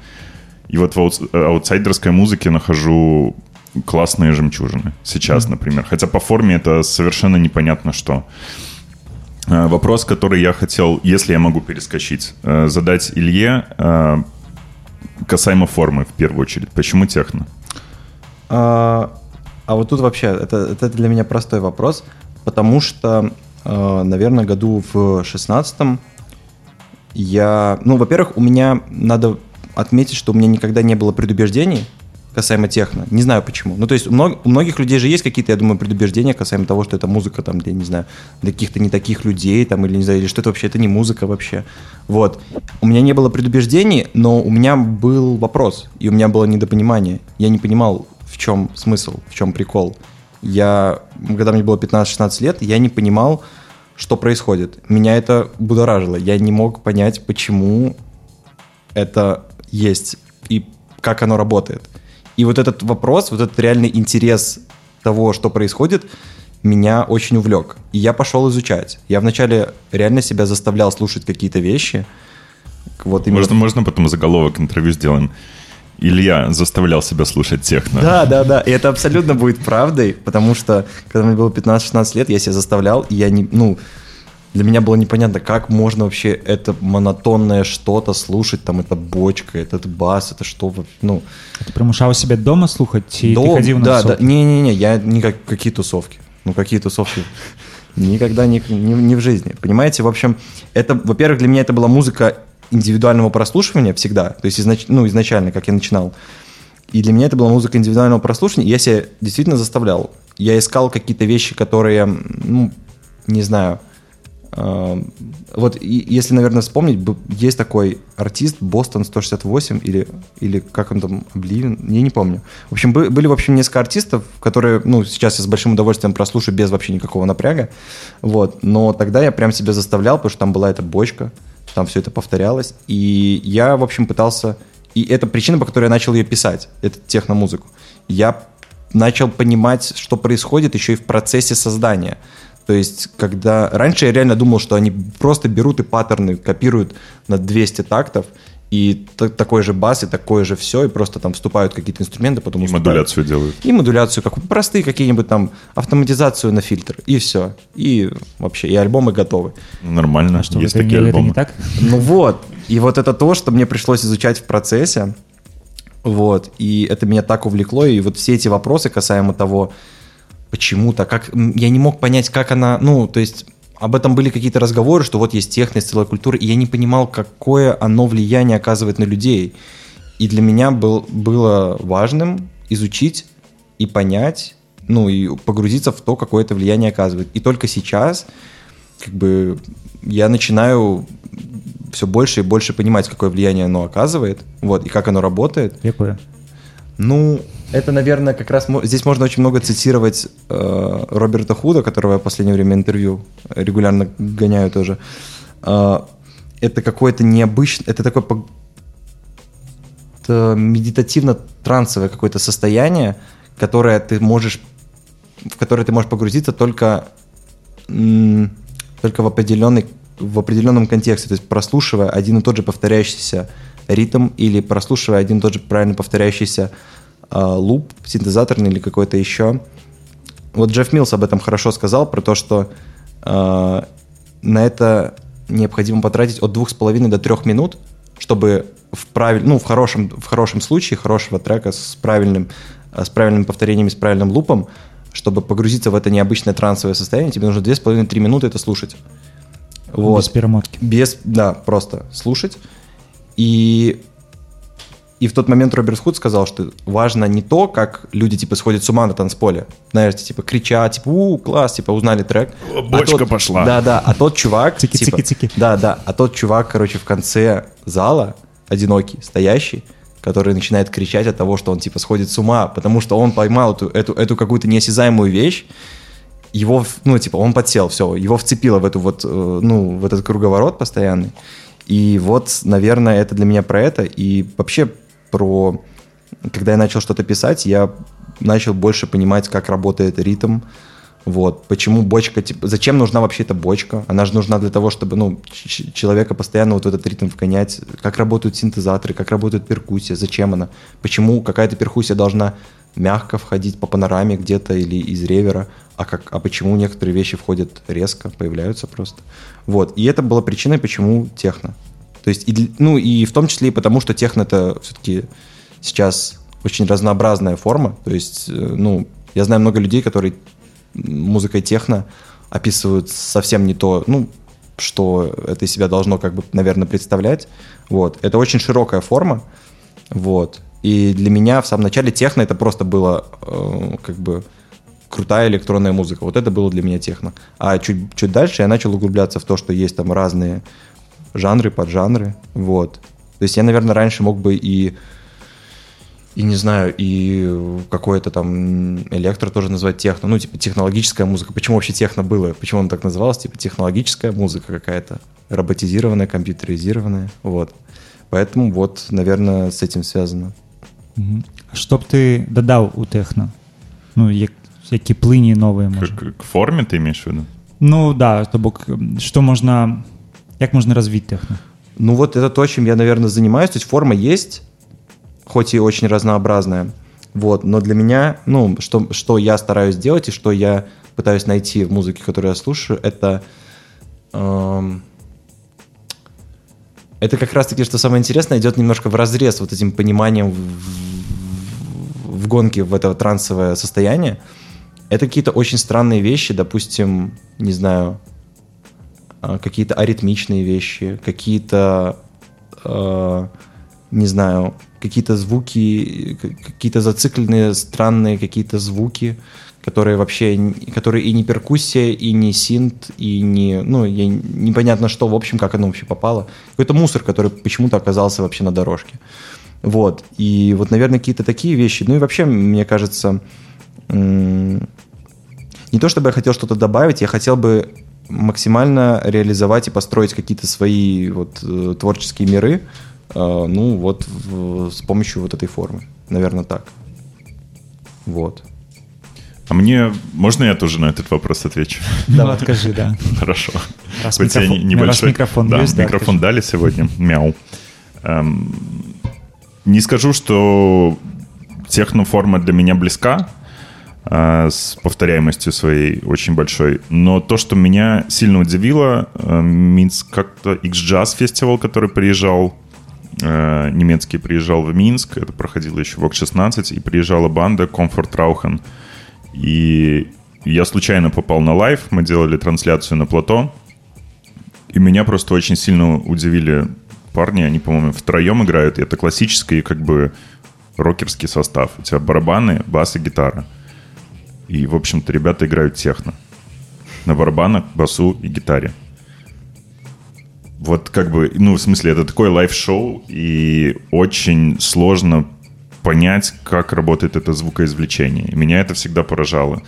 И вот в аутс- аутсайдерской музыке нахожу классные жемчужины. Сейчас, например. Хотя по форме это совершенно непонятно что. Э, Вопрос, который я хотел, если я могу перескочить, э, задать Илье э, касаемо формы в первую очередь. Почему техно? А, а вот тут вообще, это, это для меня простой вопрос, потому что, э, наверное, году в шестнадцатом я... Ну, во-первых, у меня надо отметить, что у меня никогда не было предубеждений касаемо техно. Не знаю почему. Ну, то есть у, мног- у многих людей же есть какие-то, я думаю, предубеждения касаемо того, что это музыка там для, не знаю, для каких-то не таких людей, там, или не знаю, или что это вообще, это не музыка вообще. Вот. У меня не было предубеждений, но у меня был вопрос, и у меня было недопонимание. Я не понимал, в чем смысл, в чем прикол. Я, когда мне было 15-16 лет, я не понимал, что происходит. Меня это будоражило. Я не мог понять, почему это есть и как оно работает. И вот этот вопрос, вот этот реальный интерес того, что происходит, меня очень увлек. И я пошел изучать. Я вначале реально себя заставлял слушать какие-то вещи. Вот именно... можно, можно потом заголовок интервью сделаем. Илья заставлял себя слушать техно. Да, да, да. И это абсолютно будет правдой, потому что, когда мне было 15-16 лет, я себя заставлял, и я не, ну, для меня было непонятно, как можно вообще это монотонное что-то слушать, там, это бочка, этот бас, это что, ну... Ты примушал себя дома слухать, и Дом, ты ходил на Да, тусовки? да, не-не-не, я не как, какие тусовки, ну, какие тусовки, никогда не, не, не в жизни, понимаете, в общем, это, во-первых, для меня это была музыка индивидуального прослушивания всегда, то есть изнач, ну, изначально, как я начинал. И для меня это была музыка индивидуального прослушивания, и я себя действительно заставлял. Я искал какие-то вещи, которые, ну, не знаю, э, вот если, наверное, вспомнить, есть такой артист Бостон 168 или, или как он там, Обливин, я не помню. В общем, были, в общем, несколько артистов, которые, ну, сейчас я с большим удовольствием прослушаю без вообще никакого напряга, вот, но тогда я прям себя заставлял, потому что там была эта бочка, там все это повторялось. И я, в общем, пытался... И это причина, по которой я начал ее писать, эту техномузыку. Я начал понимать, что происходит еще и в процессе создания. То есть, когда... Раньше я реально думал, что они просто берут и паттерны копируют на 200 тактов, и такой же бас, и такое же все, и просто там вступают какие-то инструменты, потом И уступают. модуляцию делают. И модуляцию, как простые какие-нибудь там, автоматизацию на фильтр, и все. И вообще, и альбомы готовы. Нормально, а что, есть такие альбомы. не так? Ну вот, и вот это то, что мне пришлось изучать в процессе, вот, и это меня так увлекло, и вот все эти вопросы касаемо того, почему-то, как, я не мог понять, как она, ну, то есть об этом были какие-то разговоры, что вот есть техно, целая культура, и я не понимал, какое оно влияние оказывает на людей. И для меня был, было важным изучить и понять, ну и погрузиться в то, какое это влияние оказывает. И только сейчас как бы я начинаю все больше и больше понимать, какое влияние оно оказывает, вот, и как оно работает. Какое? Ну, это, наверное, как раз здесь можно очень много цитировать э, Роберта Худа, которого я в последнее время интервью регулярно гоняю тоже. Э, это какое-то необычное, это такое это медитативно-трансовое какое-то состояние, которое ты можешь, в которое ты можешь погрузиться только, только в определенный в определенном контексте, то есть прослушивая один и тот же повторяющийся ритм или прослушивая один и тот же правильно повторяющийся э, луп синтезаторный или какой-то еще. Вот Джефф Милс об этом хорошо сказал, про то, что э, на это необходимо потратить от двух с половиной до трех минут, чтобы в правиль, ну в хорошем в хорошем случае хорошего трека с правильным э, с правильным повторением с правильным лупом, чтобы погрузиться в это необычное трансовое состояние, тебе нужно две с половиной три минуты это слушать. Вот. Без перемотки. Без, да, просто слушать. И, и в тот момент Роберт Худ сказал, что важно не то, как люди, типа, сходят с ума на танцполе, знаешь, типа, кричат, типа, у, класс, типа, узнали трек. Бочка а тот, пошла. Да-да, а тот чувак, тики, типа, да-да, а тот чувак, короче, в конце зала, одинокий, стоящий, который начинает кричать от того, что он, типа, сходит с ума, потому что он поймал эту, эту, эту какую-то неосязаемую вещь, его, ну, типа, он подсел, все, его вцепило в эту вот, э, ну, в этот круговорот постоянный, и вот, наверное, это для меня про это. И вообще про... Когда я начал что-то писать, я начал больше понимать, как работает ритм, вот. Почему бочка, типа, зачем нужна вообще эта бочка? Она же нужна для того, чтобы, ну, человека постоянно вот этот ритм вгонять. Как работают синтезаторы, как работает перкуссия, зачем она? Почему какая-то перкуссия должна мягко входить по панораме где-то или из ревера, а, как, а почему некоторые вещи входят резко, появляются просто. Вот, и это была причиной, почему техно. То есть, и, ну и в том числе и потому, что техно это все-таки сейчас очень разнообразная форма. То есть, э, ну, я знаю много людей, которые музыкой техно описывают совсем не то, ну, что это из себя должно, как бы, наверное, представлять. Вот. Это очень широкая форма. Вот. И для меня в самом начале техно это просто было э, как бы крутая электронная музыка. Вот это было для меня техно. А чуть, чуть дальше я начал углубляться в то, что есть там разные жанры, поджанры. Вот. То есть я, наверное, раньше мог бы и и не знаю, и какое-то там электро тоже назвать техно, ну, типа технологическая музыка. Почему вообще техно было? Почему он так назывался? Типа технологическая музыка какая-то, роботизированная, компьютеризированная, вот. Поэтому вот, наверное, с этим связано. Што б ты дадаў у тэхна Ну як, які плыні новыя можа К, к форме ты имеешь в виду? Ну да то бок м, што можна як можна развіць тэхна Ну вот это то, чем я, наверное, занимаюсь. То есть форма есть, хоть и очень разнообразная. Вот, но для меня, ну, что, что я стараюсь делать и что я пытаюсь найти в музыке, которую я слушаю, это... эм, это как раз-таки, что самое интересное, идет немножко в разрез вот этим пониманием в, в- в гонке в это трансовое состояние. Это какие-то очень странные вещи, допустим, не знаю, какие-то аритмичные вещи, какие-то, э, не знаю, какие-то звуки, какие-то зацикленные странные какие-то звуки, которые вообще, которые и не перкуссия, и не синт, и не, ну, я непонятно что, в общем, как оно вообще попало. Какой-то мусор, который почему-то оказался вообще на дорожке. Вот. И вот, наверное, какие-то такие вещи. Ну и вообще, мне кажется, не то чтобы я хотел что-то добавить, я хотел бы максимально реализовать и построить какие-то свои вот э, творческие миры, э, ну вот в- с помощью вот этой формы, наверное, так. Вот. А мне... Можно я тоже на этот вопрос отвечу? Ну адкажы да [laughs] Хорошо. Раз Хоть микрофон- не- небольшой... раз микрофон да, есть, да, микрофон дали сегодня. Мяу. Эм, не скажу, что техноформа для меня близка с повторяемостью своей очень большой, но то, что меня сильно удивило, э, Минск как-то XJazz фестивал, который приезжал, э, немецкий приезжал в Минск, это проходило еще в ОК-16, и приезжала банда Komfortrauschen. И я случайно попал на лайв, мы делали трансляцию на плато, и меня просто очень сильно удивили парни, они, по-моему, втроем играют, и это классический как бы рокерский состав. У тебя барабаны, бас и гитара. И, в общем-то, ребята играют техно. На барабанах, басу и гитаре. Вот как бы, ну, в смысле, это такое лайв-шоу, и очень сложно понять, как работает это звукоизвлечение. И меня это всегда поражало.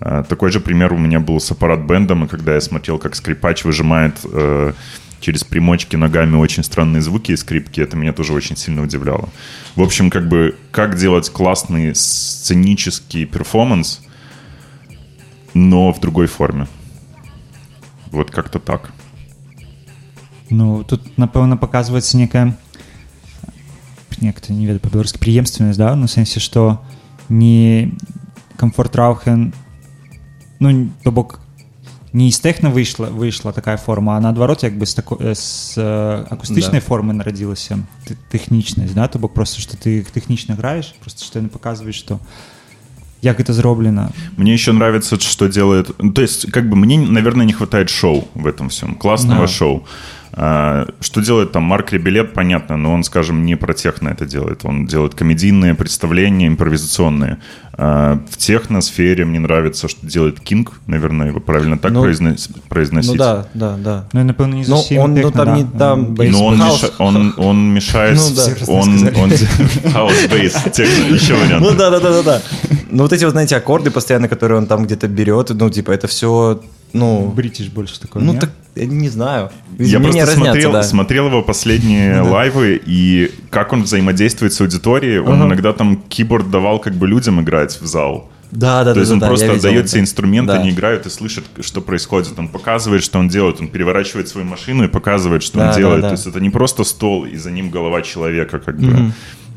А, Такой же пример у меня был с аппарат-бендом, и когда я смотрел, как скрипач выжимает э, через примочки ногами очень странные звуки из скрипки, это меня тоже очень сильно удивляло. В общем, как бы, как делать классный сценический перформанс, но в другой форме. Вот как-то так. Ну тут напэўна паказваецца некая як то не ведаю па-беларускі прыемственнасць да ну сэнсе што не комфорт раухен ну то бок не з тэхна выйшла выйшла такая форма а наадварот як бы з тако з э, акустычнай Да. формы нарадзілася т- тэхнічнасць да то бок просто што ты тэхнічна граеш просто што яны паказваюць што як это зроблена Мне еще нравится, что делает... ну, То есть, как бы мне, наверное, не хватает шоу в этом всем. Классного Да. шоу. А, что делает там Марк Ребелет, понятно, но он, скажем, не про техно это делает. Он делает комедийные представления, импровизационные. А, в техносфере мне нравится, что делает Кинг, наверное, его правильно так Ну, произнос- произносить. Ну да, да, да. ну і напэўна не Ну, зусім он, ну, тэхна, там не- да. там М, бейс- Но он, Хаус. меша- он, он мешает... Ну да. с- он, он, хаус, бейс, техно, еще вариант. Ну да, да, да, да, да. Ну вот эти вот, знаете, аккорды постоянно, которые он там где-то берет, ну типа это все, ну, бритиш больше такое ну не? так, я не знаю. Я Мнения просто разнятся, смотрел, да. смотрел его последние лайвы, и как он взаимодействует с аудиторией. Он Ага. иногда там киборд давал как бы людям играть в зал. Да, да, То да. есть да, он да, просто отдает все инструменты, Да. они играют и слышат, что происходит. Он показывает, что он делает. Он переворачивает свою машину и показывает, что Да, он да, делает. да. То есть это не просто стол, и за ним голова человека как бы.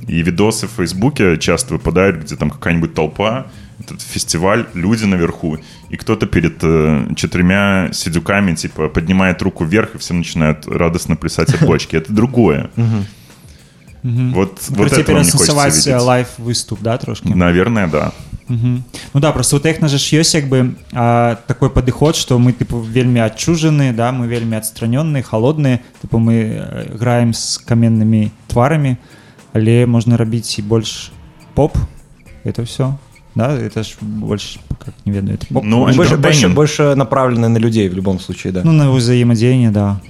И видосы в Фейсбуке часто выпадают, где там какая-нибудь толпа, этот фестиваль, люди наверху, и кто-то перед э, четырьмя сидюками, типа, поднимает руку вверх, и все начинают радостно плясать от [laughs] бочки. Это другое. Вот, вот Короче, этого мне хочется перасэнсаваць видеть. лайф выступ да трошки Наверное, да. Мгм. Ну да просто у тэхна же ж ёсць як бы а, такой падыход што мы тыпу вельмі адчужаны да мы вельмі адстранённыя холодныя тыпу мы э, граем з каменнымі тварамі але можна рабіць і больш поп это все да это ж больш как не ведаю это поп Ну, Ну, больше, больше, entertaining. больше направлены на людей в любом случае, да. ну на взаимодействие да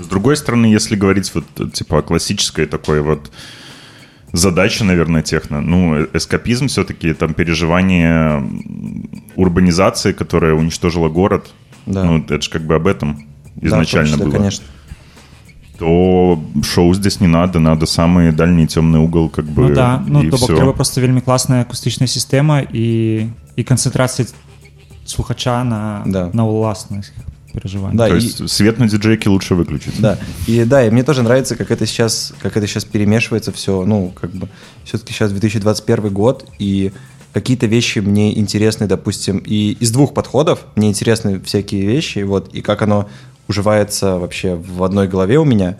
С другой стороны, если говорить вот э, типа о классической такой вот задаче, наверное, техно, ну, э- эскапизм все-таки, там переживание м, урбанизации, которая уничтожила город, Да. ну, это же как бы об этом Да, в том изначально числе, было. Конечно. то шоу здесь не надо, надо самый дальний темный угол, как бы. Ну да, ну і то бок всё. трэба просто вельмі класная акустычная сістэма і і канцэнтрацыя слухача на Да. на ўласных перажываннях Да, То и- есть свет на диджейке лучше выключить. Да, и да, и мне тоже нравится, как это сейчас, как это сейчас перемешивается все. Ну, как бы все-таки сейчас 2021 год, и какие-то вещи мне интересны, допустим, и из двух подходов мне интересны всякие вещи, вот, и как оно уживается вообще в одной голове у меня.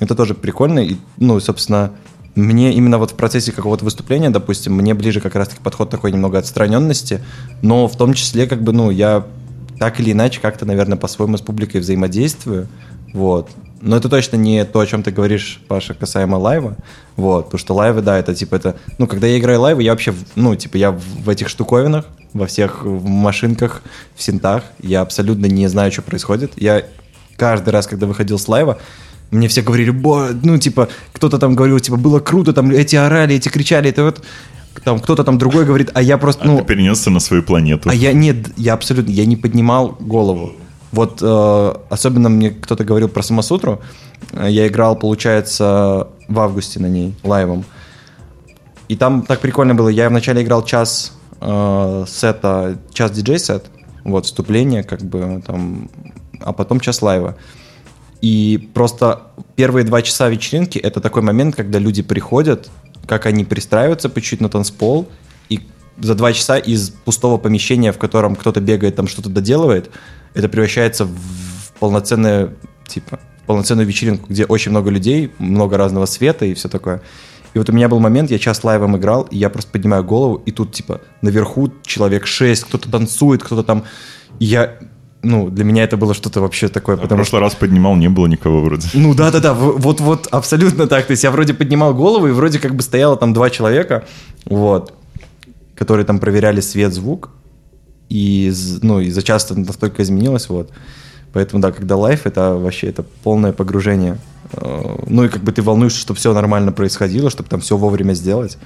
Это тоже прикольно, и, ну, собственно, мне именно вот в процессе какого-то выступления, допустим, мне ближе как раз-таки подход такой немного отстраненности, но в том числе, как бы, ну, я так или иначе как-то, наверное, по-своему с публикой взаимодействую, вот. Но это точно не то, о чем ты говоришь, Паша, касаемо лайва, вот, потому что лайвы, да, это типа это, ну, когда я играю лайвы, я вообще, ну, типа, я в этих штуковинах, во всех в машинках, в синтах, я абсолютно не знаю, что происходит. Я каждый раз, когда выходил с лайва, мне все говорили, ну, типа, кто-то там говорил, типа, было круто, там, эти орали, эти кричали, это вот, там, кто-то там другой говорит, а я просто, А ну, ты перенесся на свою планету. а я нет, я абсолютно, я не поднимал голову. Вот э, особенно мне кто-то говорил про Самосутру. Э, Я играл, получается, в августе на ней лайвом. И там так прикольно было. Я вначале играл час э, сета, час диджей сет, вот вступление, как бы там, а потом час лайва. И просто первые два часа вечеринки это такой момент, когда люди приходят, как они пристраиваются по чуть-чуть на танцпол, и за два часа из пустого помещения, в котором кто-то бегает, там что-то доделывает, это превращается в полноценное, типа, полноценную вечеринку, где очень много людей, много разного света и все такое. И вот у меня был момент, я час лайвом играл, и я просто поднимаю голову, и тут, типа, наверху человек шесть, кто-то танцует, кто-то там... И я... Ну, для меня это было что-то вообще такое, А в потому что... прошлый раз поднимал, не было никого вроде. Ну да, да, да, вот-вот абсолютно так. То есть я вроде поднимал голову, и вроде как бы стояло там два человека, вот, которые там проверяли свет, звук, и, ну, и за час это настолько изменилось, вот. Поэтому, да, когда лайф, это вообще это полное погружение. Э, Ну и как бы ты волнуешься, чтобы все нормально происходило, чтобы там все вовремя сделать.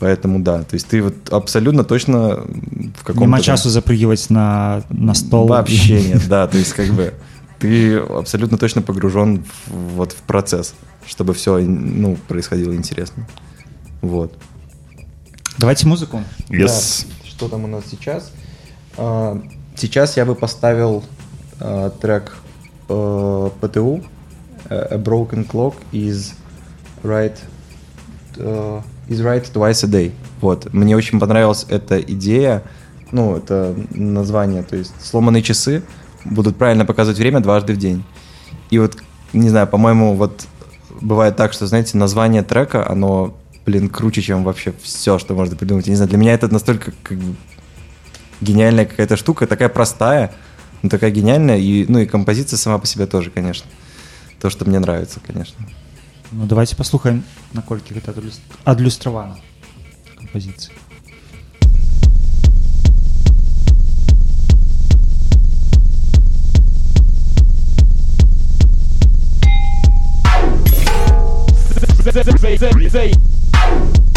Поэтому да, то есть ты вот абсолютно точно в каком-то... Нема там- часу запрыгивать на, на стол. Вообще [laughs] нет, да, то есть как бы ты абсолютно точно погружен в, вот в процесс, чтобы все, ну, происходило интересно. Вот. Давайте музыку. Yes. Да, Что там у нас сейчас? А, Сейчас я бы поставил а, трек э, ПТУ э, A Broken Clock is right э, is right twice a day. Вот. Мне очень понравилась эта идея, ну, это название, то есть сломанные часы будут правильно показывать время дважды в день. И вот, не знаю, по-моему, вот бывает так, что, знаете, название трека, оно, блин, круче, чем вообще все, что можно придумать. Я не знаю, для меня это настолько как гениальная какая-то штука, такая простая, но такая гениальная, и, ну и композиция сама по себе тоже, конечно. То, что мне нравится, конечно. Ну, давайте паслухаем, наколькі гэта адлюс- адлюстравана кампазіцыі. Fight.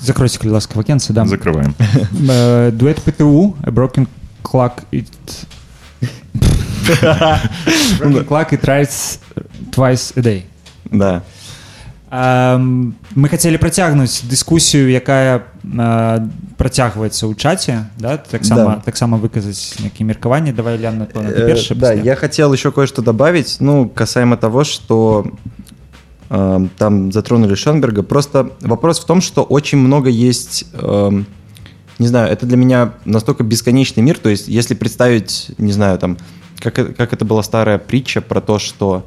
Закройте, будь ласка, вакансію, да. Закрываем. [laughs] Е, Дует ПТУ, A Broken Clock It... [laughs] Broken Clock It Writes Twice a Day. Да. Ем, Ми хотіли протягнути дискусію, яка е, протягується у чаті, да? так, само, Да. так само виказати які міркування. Давай, Лян, напевно, ти Э, перший. Да, після. я хотел еще кое-что добавить, ну, касаемо того, что э, там затронули Шенберга. Просто вопрос в том, что очень много есть, эм, не знаю, это для меня настолько бесконечный мир, то есть если представить, не знаю, там, как, это- как это была старая притча про то, что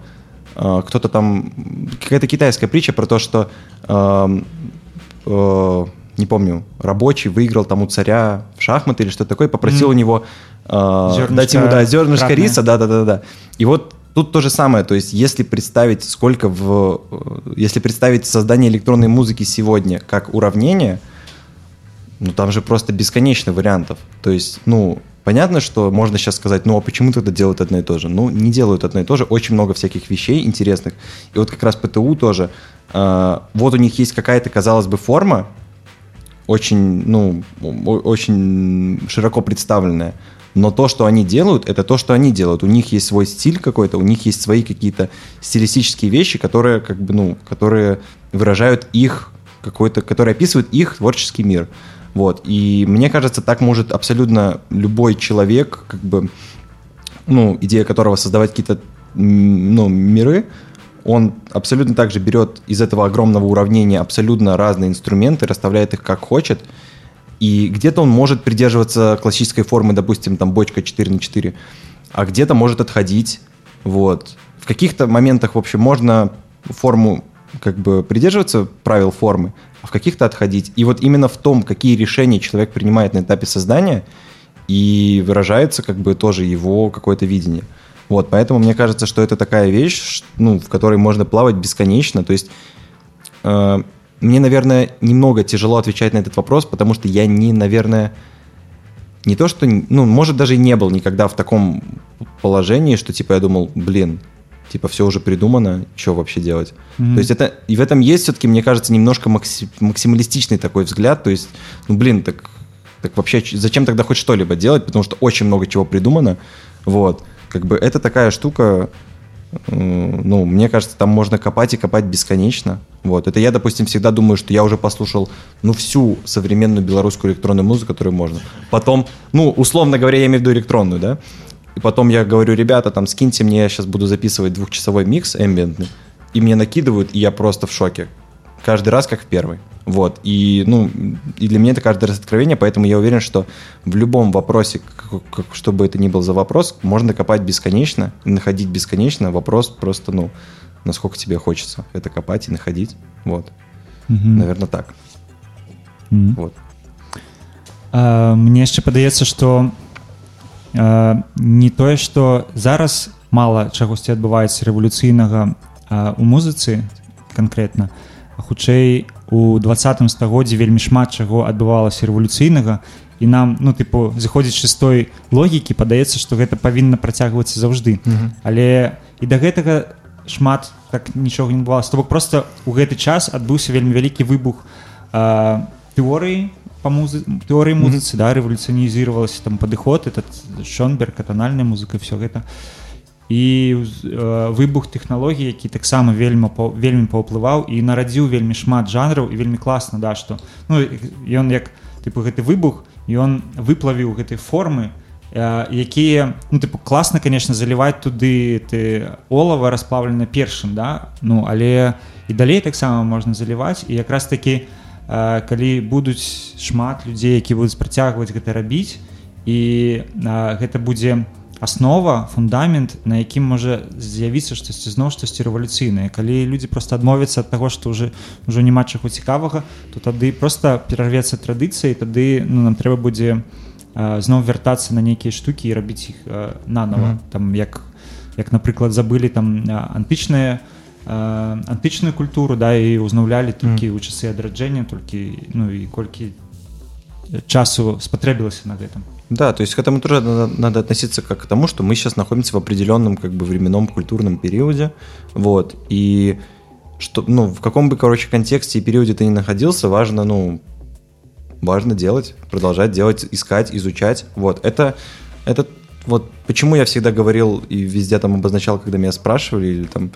э, кто-то там, какая-то китайская притча про то, что эм, э, не помню, рабочий выиграл там у царя в шахматы или что-то такое, попросил Мгм. у него э, Зернышко дать ему да, зернышко кратное. риса, да, да, да, да. И вот тут то же самое, то есть если представить сколько в, э, если представить создание электронной музыки сегодня как уравнение, ну там же просто бесконечно вариантов. То есть, ну, понятно, что можно сейчас сказать, ну а почему тогда делают одно и то же? Ну, не делают одно и то же, очень много всяких вещей интересных. И вот как раз ПТУ тоже. э, вот у них есть какая-то, казалось бы, форма, очень, ну, очень широко представленная. Но то, что они делают, это то, что они делают. У них есть свой стиль какой-то, у них есть свои какие-то стилистические вещи, которые, как бы, ну, которые выражают их какой-то, которые описывают их творческий мир. Вот. И мне кажется, так может абсолютно любой человек, как бы, ну, идея которого создавать какие-то ну, миры, он абсолютно также берет из этого огромного уравнения абсолютно разные инструменты, расставляет их как хочет, и где-то он может придерживаться классической формы, допустим, там бочка 4 на 4, а где-то может отходить, вот. В каких-то моментах, в общем, можно форму как бы придерживаться правил формы, а в каких-то отходить. И вот именно в том, какие решения человек принимает на этапе создания, и выражается как бы тоже его какое-то видение. Вот, поэтому мне кажется, что это такая вещь, ну, в которой можно плавать бесконечно. То есть э, мне, наверное, немного тяжело отвечать на этот вопрос, потому что я не, наверное, не то что, ну, может, даже и не был никогда в таком положении, что, типа, я думал, блин, типа, все уже придумано, что вообще делать? Мгм. То есть это, и в этом есть все-таки, мне кажется, немножко макси- максималистичный такой взгляд, то есть, ну, блин, так, так вообще зачем тогда хоть что-либо делать, потому что очень много чего придумано, вот, как бы это такая штука, ну, мне кажется, там можно копать и копать бесконечно. Вот. Это я, допустим, всегда думаю, что я уже послушал, ну, всю современную белорусскую электронную музыку, которую можно. Потом, ну, условно говоря, я имею в виду электронную, да? и потом я говорю, ребята, там, скиньте мне, я сейчас буду записывать двухчасовой микс эмбиентный, и мне накидывают, и я просто в шоке. Каждый раз, как в первый. Вот. И, ну, и для меня это каждый раз откровение, поэтому я уверен, что в любом вопросе, как, как, что бы это ни был за вопрос, можно копать бесконечно, находить бесконечно. Вопрос просто, ну, насколько тебе хочется это копать и находить. Вот. Мгм. Наверное, так. Мгм. Вот. А, мне яшчэ падаецца што а, не тое што зараз мала чагосьці адбываецца рэвалюцыйнага а, у музыцы канкрэтна а хутчэй у двадцатым стагоддзі вельмі шмат чаго адбывалася рэвалюцыйнага. І нам ну тыпу зыходзячы з той логікі падаецца што гэта павінна працягвацца заўжды. Але і да гэтага шмат так нічога не адбывалася. То бок просто у гэты час адбыўся вельмі вялікі выбух а, тэорыі по музы тэорыі музыцы да рэволюцыянізировалася там падыход этот шонберг атанальная музыка все гэта і э, выбух тэхналогій які таксама вельмі паў- вельмі паўплываў і нарадзіў вельмі шмат жанраў і вельмі класна да што ну ён як тыпу гэты выбух ён выплавіў гэтай формы э, якія ну тыпу класна конечно заліваць туды ты олава расплавлена першым да ну але і далей таксама можна заліваць. І якраз такі э, калі будуць шмат людзей які будуць працягваць гэта рабіць і э, гэта будзе аснова фундамент на якім можа з'явіцца штосьці зноў штосьці рэвалюцыйнае калі людзі просто адмовяцца ад таго што уже ўжо няма чаго цікавага то тады просто перарвецца традыцыі тады ну, нам трэба будзе э, зноў вяртацца на нейкія штукі і рабіць іх э, нанова Мгм. там як як напрыклад забылі там э, антычныя э, антычную культуру да і ўзнаўлялі толькі ў часы адраджэння толькі ну і колькі часу спатрэбілася на гэтым да, то есть к этому тоже надо, надо относиться как к тому, что мы сейчас находимся в определенном как бы временном культурном периоде, вот, и что, ну, в каком бы, короче, контексте и периоде ты ни находился, важно, ну, важно делать, продолжать делать, искать, изучать, вот, это, это вот почему я всегда говорил и везде там обозначал, когда меня спрашивали или там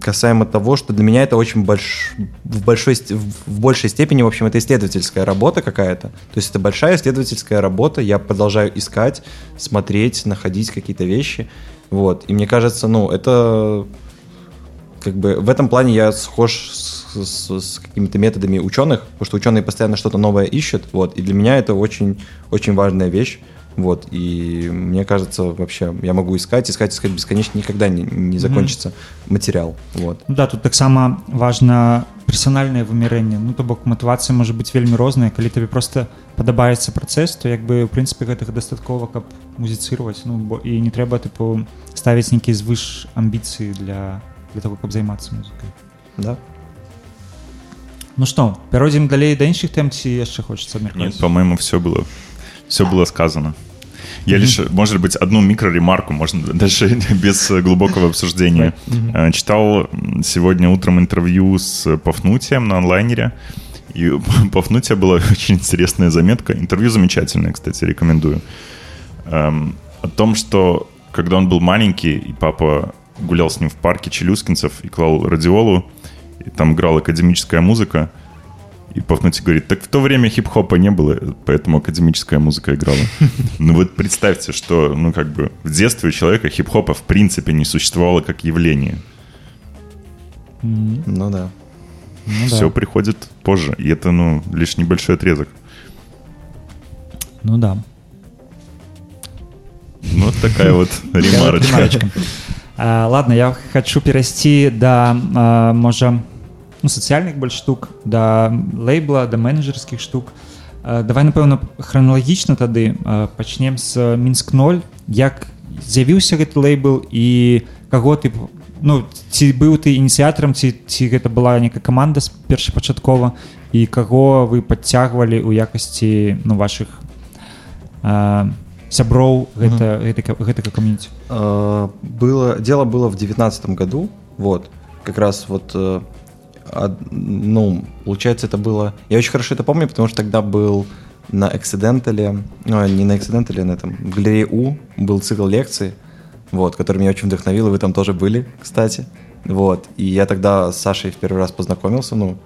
касаемо того, что для меня это очень больш... в, большой... в большей степени, в общем, это исследовательская работа какая-то. То есть это большая исследовательская работа, я продолжаю искать, смотреть, находить какие-то вещи. Вот. И мне кажется, ну, это как бы в этом плане я схож с, с- с какими-то методами ученых, потому что ученые постоянно что-то новое ищут, вот, и для меня это очень, очень важная вещь, вот, и мне кажется, вообще, я могу искать, искать, искать бесконечно, никогда не, не закончится материал, вот. Ну да тут таксама важна персанальнае вымярэнне ну то бок матывацыя можа быць вельмі розная калі табе просто падабаецца працэс то як бы у прынцыпе гэтага дастаткова каб музіцыраваць ну бо і не трэба тыпу ставіць нейкія звыш амбіцыі для для того каб займацца музыкай Да? Ну што пяройдзем далей да іншых тэм ці яшчэ хочацца Нет, абмеркаваць по-моему, все было, все было сказано. Я лишь, может быть, одну микроремарку, можно [laughs] дальше без глубокого обсуждения. Э, Читал сегодня утром интервью с Пафнутием на онлайнере. И [laughs] Пафнутия была [laughs] очень интересная заметка. Интервью замечательное, кстати, рекомендую. Эм, О том, что когда он был маленький, и папа гулял с ним в парке челюскинцев и клал радиолу, и там играла академическая музыка, и Пафнутий говорит, так в то время хип-хопа не было, поэтому академическая музыка играла. Ну вот представьте, что, ну как бы, в детстве у человека хип-хопа в принципе не существовало как явление. Ну да. ну да. Все приходит позже, и это, ну, лишь небольшой отрезок. ну да Ну, вот такая вот [laughs] ремарочка. А, ладно я хочу перайсці да а, можа ну, сацыяльных больш штук да лейбла да менеджерскіх штук а, давай напэўна храналагічна тады а, пачнем з мінск 0 як з'явіўся гэты лейбл і каго ты ну ці быў ты ініцыятарам ці ці гэта была нейкая каманда з першапачаткова і каго вы падцягвалі ў якасці ну ваших а, сяброў гэта гэтага гэтага кам'юніці Э, было, дело было в девятнадцатом году, вот, как раз вот, э, од- ну, получается, это было, я очень хорошо это помню, потому что тогда был на Эксидентале, ну, не на Эксидентале, на этом, в галерее У был цикл лекций, вот, который меня очень вдохновил, и вы там тоже были, кстати, вот, и я тогда с Сашей в первый раз познакомился, ну,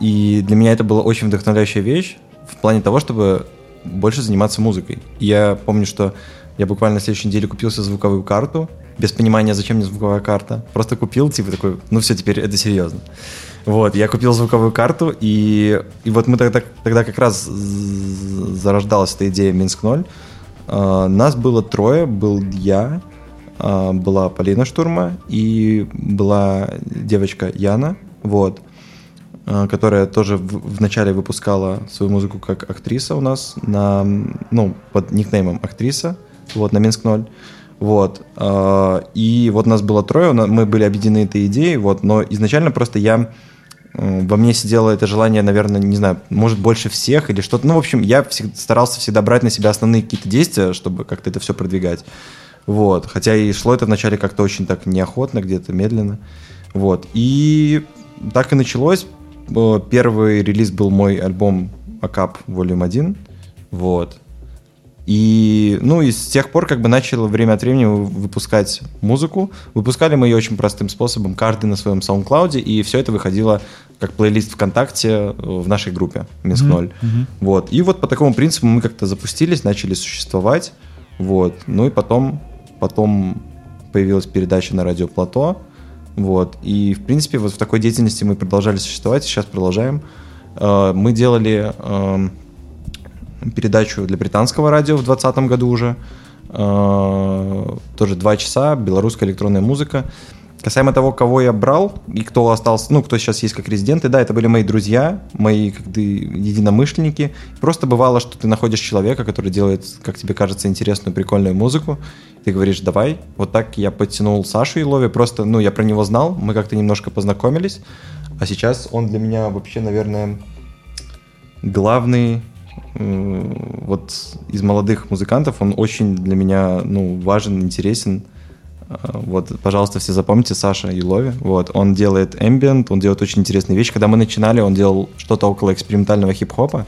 и для меня это была очень вдохновляющая вещь в плане того, чтобы больше заниматься музыкой. Я помню, что Я буквально на следующей неделе купил себе звуковую карту, без понимания, зачем мне звуковая карта. Просто купил, типа такой, ну все, теперь это серьезно. Вот, я купил звуковую карту, и, и вот мы тогда, тогда как раз зарождалась эта идея Минск 0. Uh, нас было трое, был я, uh, была Полина Штурма и была девочка Яна, вот, uh, которая тоже в, вначале выпускала свою музыку как актриса у нас на, ну, под никнеймом актриса, вот, на Минск 0. Вот. И вот нас было трое, мы были объединены этой идеей, вот, но изначально просто я во мне сидело это желание, наверное, не знаю, может, больше всех или что-то. Ну, в общем, я старался всегда брать на себя основные какие-то действия, чтобы как-то это все продвигать. Вот. Хотя и шло это вначале как-то очень так неохотно, где-то медленно. Вот. И так и началось. Первый релиз был мой альбом Акап Volume 1. Вот. И, ну, и с тех пор как бы начал время от времени выпускать музыку. Выпускали мы ее очень простым способом, каждый на своем SoundCloud, и все это выходило как плейлист ВКонтакте э, в нашей группе Минск 0. Mm-hmm. Mm-hmm. Вот. И вот по такому принципу мы как-то запустились, начали существовать. Вот. Ну и потом, потом появилась передача на радио Плато. Вот. И, в принципе, вот в такой деятельности мы продолжали существовать, сейчас продолжаем. Э, мы делали эм, передачу для британского радио в 2020 году уже. Э, тоже два часа, белорусская электронная музыка. Касаемо того, кого я брал и кто остался, ну, кто сейчас есть как резиденты, да, это были мои друзья, мои как бы, единомышленники. Просто бывало, что ты находишь человека, который делает, как тебе кажется, интересную, прикольную музыку. Ты говоришь, давай. Вот так я подтянул Сашу Илови. Просто, ну, я про него знал, мы как-то немножко познакомились. А сейчас он для меня вообще, наверное, главный вот из молодых музыкантов он очень для меня ну, важен, интересен. А, вот, пожалуйста, все запомните Саша Юлови. Вот, он делает ambient, он делает очень интересные вещи. Когда мы начинали, он делал что-то около экспериментального хип-хопа.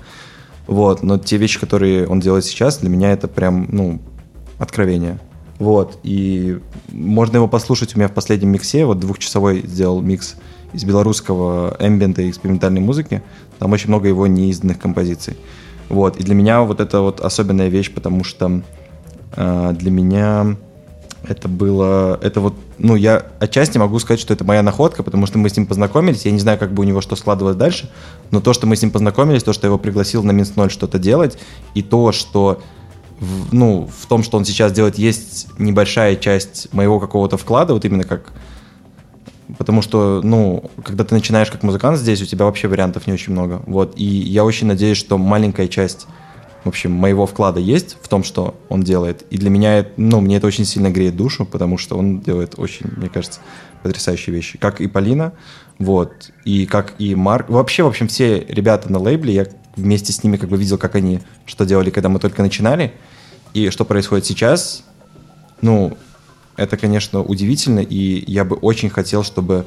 Вот, но те вещи, которые он делает сейчас, для меня это прям, ну, откровение. Вот, и можно его послушать у меня в последнем миксе, вот двухчасовой сделал микс из белорусского эмбиента и экспериментальной музыки. Там очень много его неизданных композиций. Вот, и для меня вот это вот особенная вещь, потому что э, для меня это было, это вот, ну, я отчасти могу сказать, что это моя находка, потому что мы с ним познакомились, я не знаю, как бы у него что складывалось дальше, но то, что мы с ним познакомились, то, что я его пригласил на Минск 0 что-то делать, и то, что в, ну, в том, что он сейчас делает, есть небольшая часть моего какого-то вклада, вот именно как потому что, ну, когда ты начинаешь как музыкант здесь, у тебя вообще вариантов не очень много. Вот, и я очень надеюсь, что маленькая часть, в общем, моего вклада есть в том, что он делает. И для меня, ну, мне это очень сильно греет душу, потому что он делает очень, мне кажется, потрясающие вещи. Как и Полина, вот, и как и Марк. Вообще, в общем, все ребята на лейбле, я вместе с ними как бы видел, как они что делали, когда мы только начинали, и что происходит сейчас. Ну, это, конечно, удивительно, и я бы очень хотел, чтобы...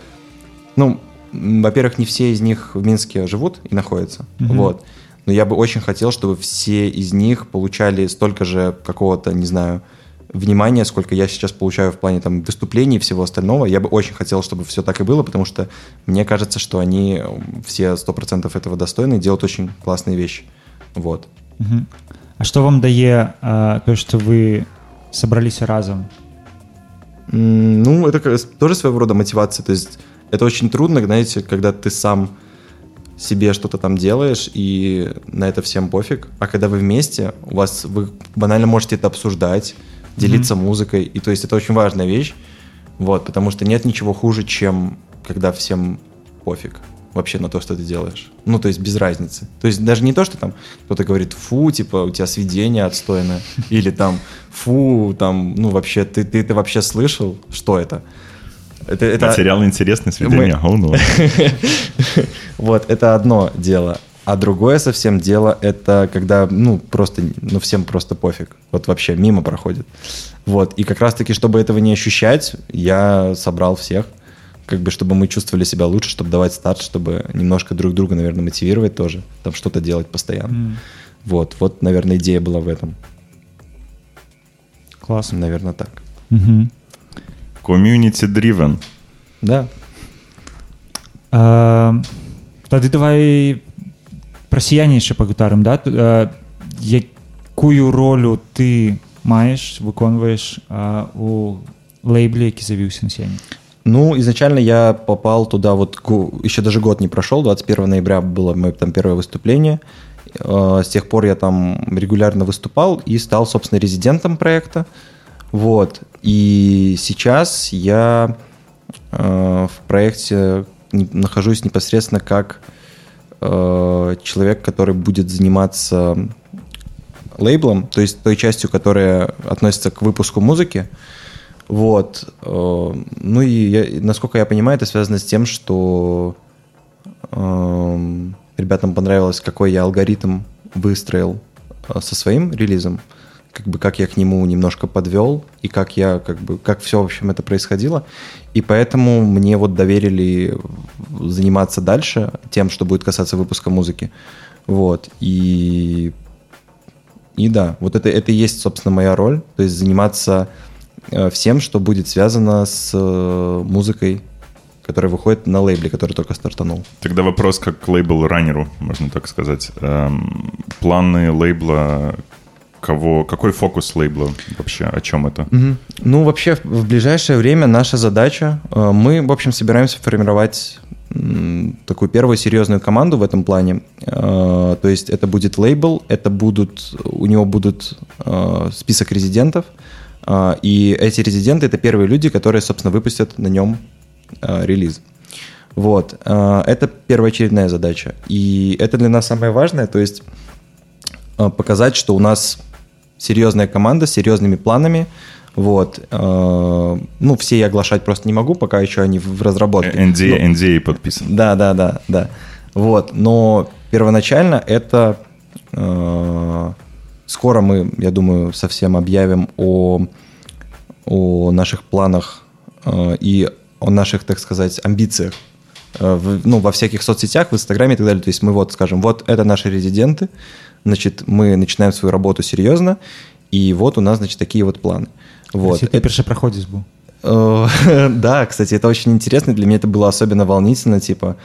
Ну, во-первых, не все из них в Минске живут и находятся, mm-hmm. вот. Но я бы очень хотел, чтобы все из них получали столько же какого-то, не знаю, внимания, сколько я сейчас получаю в плане там выступлений и всего остального. Я бы очень хотел, чтобы все так и было, потому что мне кажется, что они все сто процентов этого достойны делают очень классные вещи. Вот. Угу. А что вам дае э, то, что вы собрались разом? Ну, это тоже своего рода мотивация. То есть это очень трудно, знаете, когда ты сам себе что-то там делаешь, и на это всем пофиг. А когда вы вместе, у вас вы банально можете это обсуждать, делиться mm-hmm. музыкой. И то есть это очень важная вещь. Вот, потому что нет ничего хуже, чем когда всем пофиг вообще на то, что ты делаешь. Ну, то есть без разницы. То есть даже не то, что там кто-то говорит, фу, типа, у тебя сведение отстойное, или там, фу, там, ну, вообще, ты, ты это вообще слышал? Что это? Это, это... Материал интересный, сведение, Мы... oh, [laughs] no. Вот, это одно дело. А другое совсем дело, это когда, ну, просто, ну, всем просто пофиг. Вот вообще мимо проходит. Вот, и как раз-таки, чтобы этого не ощущать, я собрал всех – как бы, чтобы мы чувствовали себя лучше, чтобы давать старт, чтобы немножко друг друга, наверное, мотивировать тоже, там что-то делать постоянно. Mm. Вот, вот, наверное, идея была в этом. Классно. Наверное, так. Mm-hmm. Community driven. Да. А, Тады давай про сияние яшчэ пагутарым да якую ролю ты маеш выконваеш а, у лейбле які завіўся на сене Ну, изначально я попал туда, вот еще даже год не прошел, 21 ноября было мое там первое выступление. Э, с тех пор я там регулярно выступал и стал, собственно, резидентом проекта. Вот. И сейчас я э, в проекте нахожусь непосредственно как э, человек, который будет заниматься лейблом, то есть той частью, которая относится к выпуску музыки. Вот. Э, ну и, я, насколько я понимаю, это связано с тем, что э, ребятам понравилось, какой я алгоритм выстроил э, со своим релизом, как бы как я к нему немножко подвел и как я как бы как все в общем это происходило, и поэтому мне вот доверили заниматься дальше тем, что будет касаться выпуска музыки, вот. И и да, вот это это и есть собственно моя роль, то есть заниматься всем, что будет связано с э, музыкой, которая выходит на лейбле, который только стартанул. Тогда вопрос как к лейбл-раннеру, можно так сказать. Эм, планы лейбла кого, какой фокус лейбла вообще, о чем это? Угу. Ну, вообще, в ближайшее время наша задача, э, мы, в общем, собираемся формировать такую первую серьезную команду в этом плане. То есть это будет лейбл, это будут, у него будут список резидентов, и эти резиденты — это первые люди, которые, собственно, выпустят на нем а, релиз. Вот. А, это первоочередная задача. И это для нас самое важное, то есть показать, что у нас серьезная команда с серьезными планами, вот. Ну, все я оглашать просто не могу, пока еще они в разработке. NDA, Но... NDA подписан. Да, да, да, да. Вот. Но первоначально это Скоро мы, я думаю, совсем объявим о, о наших планах э, и о наших, так сказать, амбициях э, в, ну, во всяких соцсетях, в Инстаграме и так далее. То есть мы вот скажем, вот это наши резиденты, значит, мы начинаем свою работу серьезно, и вот у нас, значит, такие вот планы. Вот. Это проходец был. Э, [laughs] да, кстати, это очень интересно. Для меня это было особенно волнительно. Типа,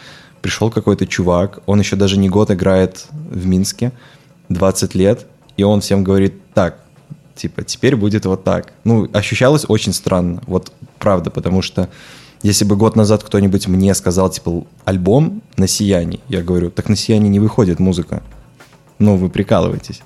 пришел какой-то чувак, он еще даже не год играет в Минске, 20 лет, и он всем говорит так, типа, теперь будет вот так. Ну, ощущалось очень странно, вот правда, потому что если бы год назад кто-нибудь мне сказал, типа, альбом на «Сиянии», я говорю, так на «Сиянии» не выходит музыка. Ну, вы прикалываетесь.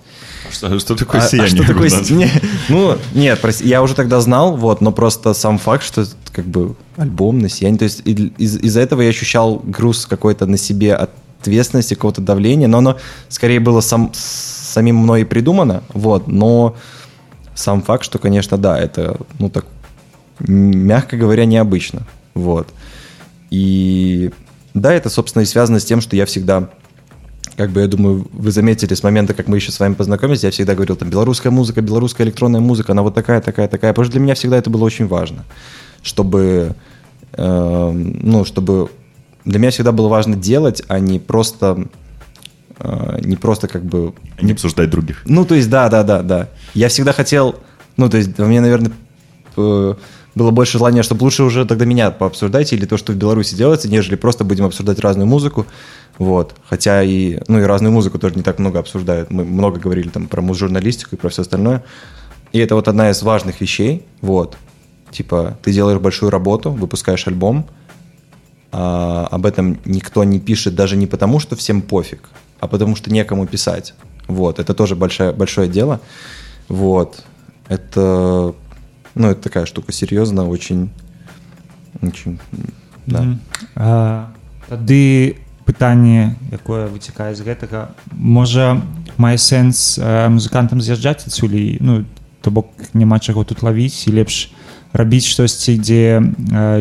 Что, что такое а, «Сияние»? А что такое [laughs] не, Ну, нет, прости, я уже тогда знал, вот, но просто сам факт, что как бы альбом на «Сиянии», то есть из- из-за этого я ощущал груз какой-то на себе ответственности, какого-то давления, но оно скорее было сам, самим мной придумано, вот, но сам факт, что, конечно, да, это, ну, так, мягко говоря, необычно, вот. И да, это, собственно, и связано с тем, что я всегда, как бы, я думаю, вы заметили с момента, как мы еще с вами познакомились, я всегда говорил, там, белорусская музыка, белорусская электронная музыка, она вот такая, такая, такая, потому что для меня всегда это было очень важно, чтобы, э, ну, чтобы для меня всегда было важно делать, а не просто не просто как бы... Не обсуждать других. Ну, то есть, да, да, да, да. Я всегда хотел, ну, то есть, у меня, наверное, было больше желания, чтобы лучше уже тогда меня пообсуждайте или то, что в Беларуси делается, нежели просто будем обсуждать разную музыку. Вот. Хотя и, ну, и разную музыку тоже не так много обсуждают. Мы много говорили там про муз-журналистику и про все остальное. И это вот одна из важных вещей. Вот. Типа, ты делаешь большую работу, выпускаешь альбом, а об этом никто не пишет даже не потому, что всем пофиг, а потому что некому писать. Вот, это тоже большое, большое дело. Вот, это, ну, это такая штука серьезная, очень, очень, да. Mm -hmm. а, тады пытанне якое выцікае з гэтага можа мае сэнс музыкантам з'язджаць адсюль ну то бок няма чаго тут лавіць і лепш рабіць штосьці дзе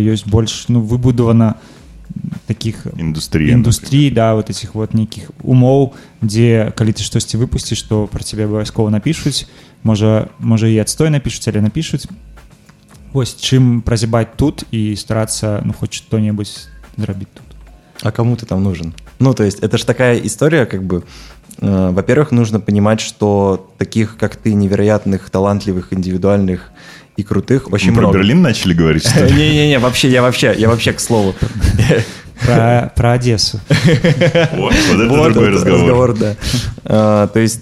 ёсць больш ну выбудавана таких індустрій індустрій да вот этих вот нейкіх умоў дзе калі ты штосьці выпусціш то про цябе абавязкова напішуць можа можа і адстой напішуць але напішуць вось чым празябаць тут і старацца ну хоць что-небудзь зрабіць тут а кому ты там нужен ну то есть это ж такая история как бы э, во-первых нужно понимать что таких как ты невероятных талантливых индивидуальных и крутых очень Мы много. про Берлин начали говорить, что [laughs] Не-не-не, вообще, я вообще, я вообще к слову. Про, про Одессу. [laughs] Вот, вот это вот другой это разговор. разговор да. А, то есть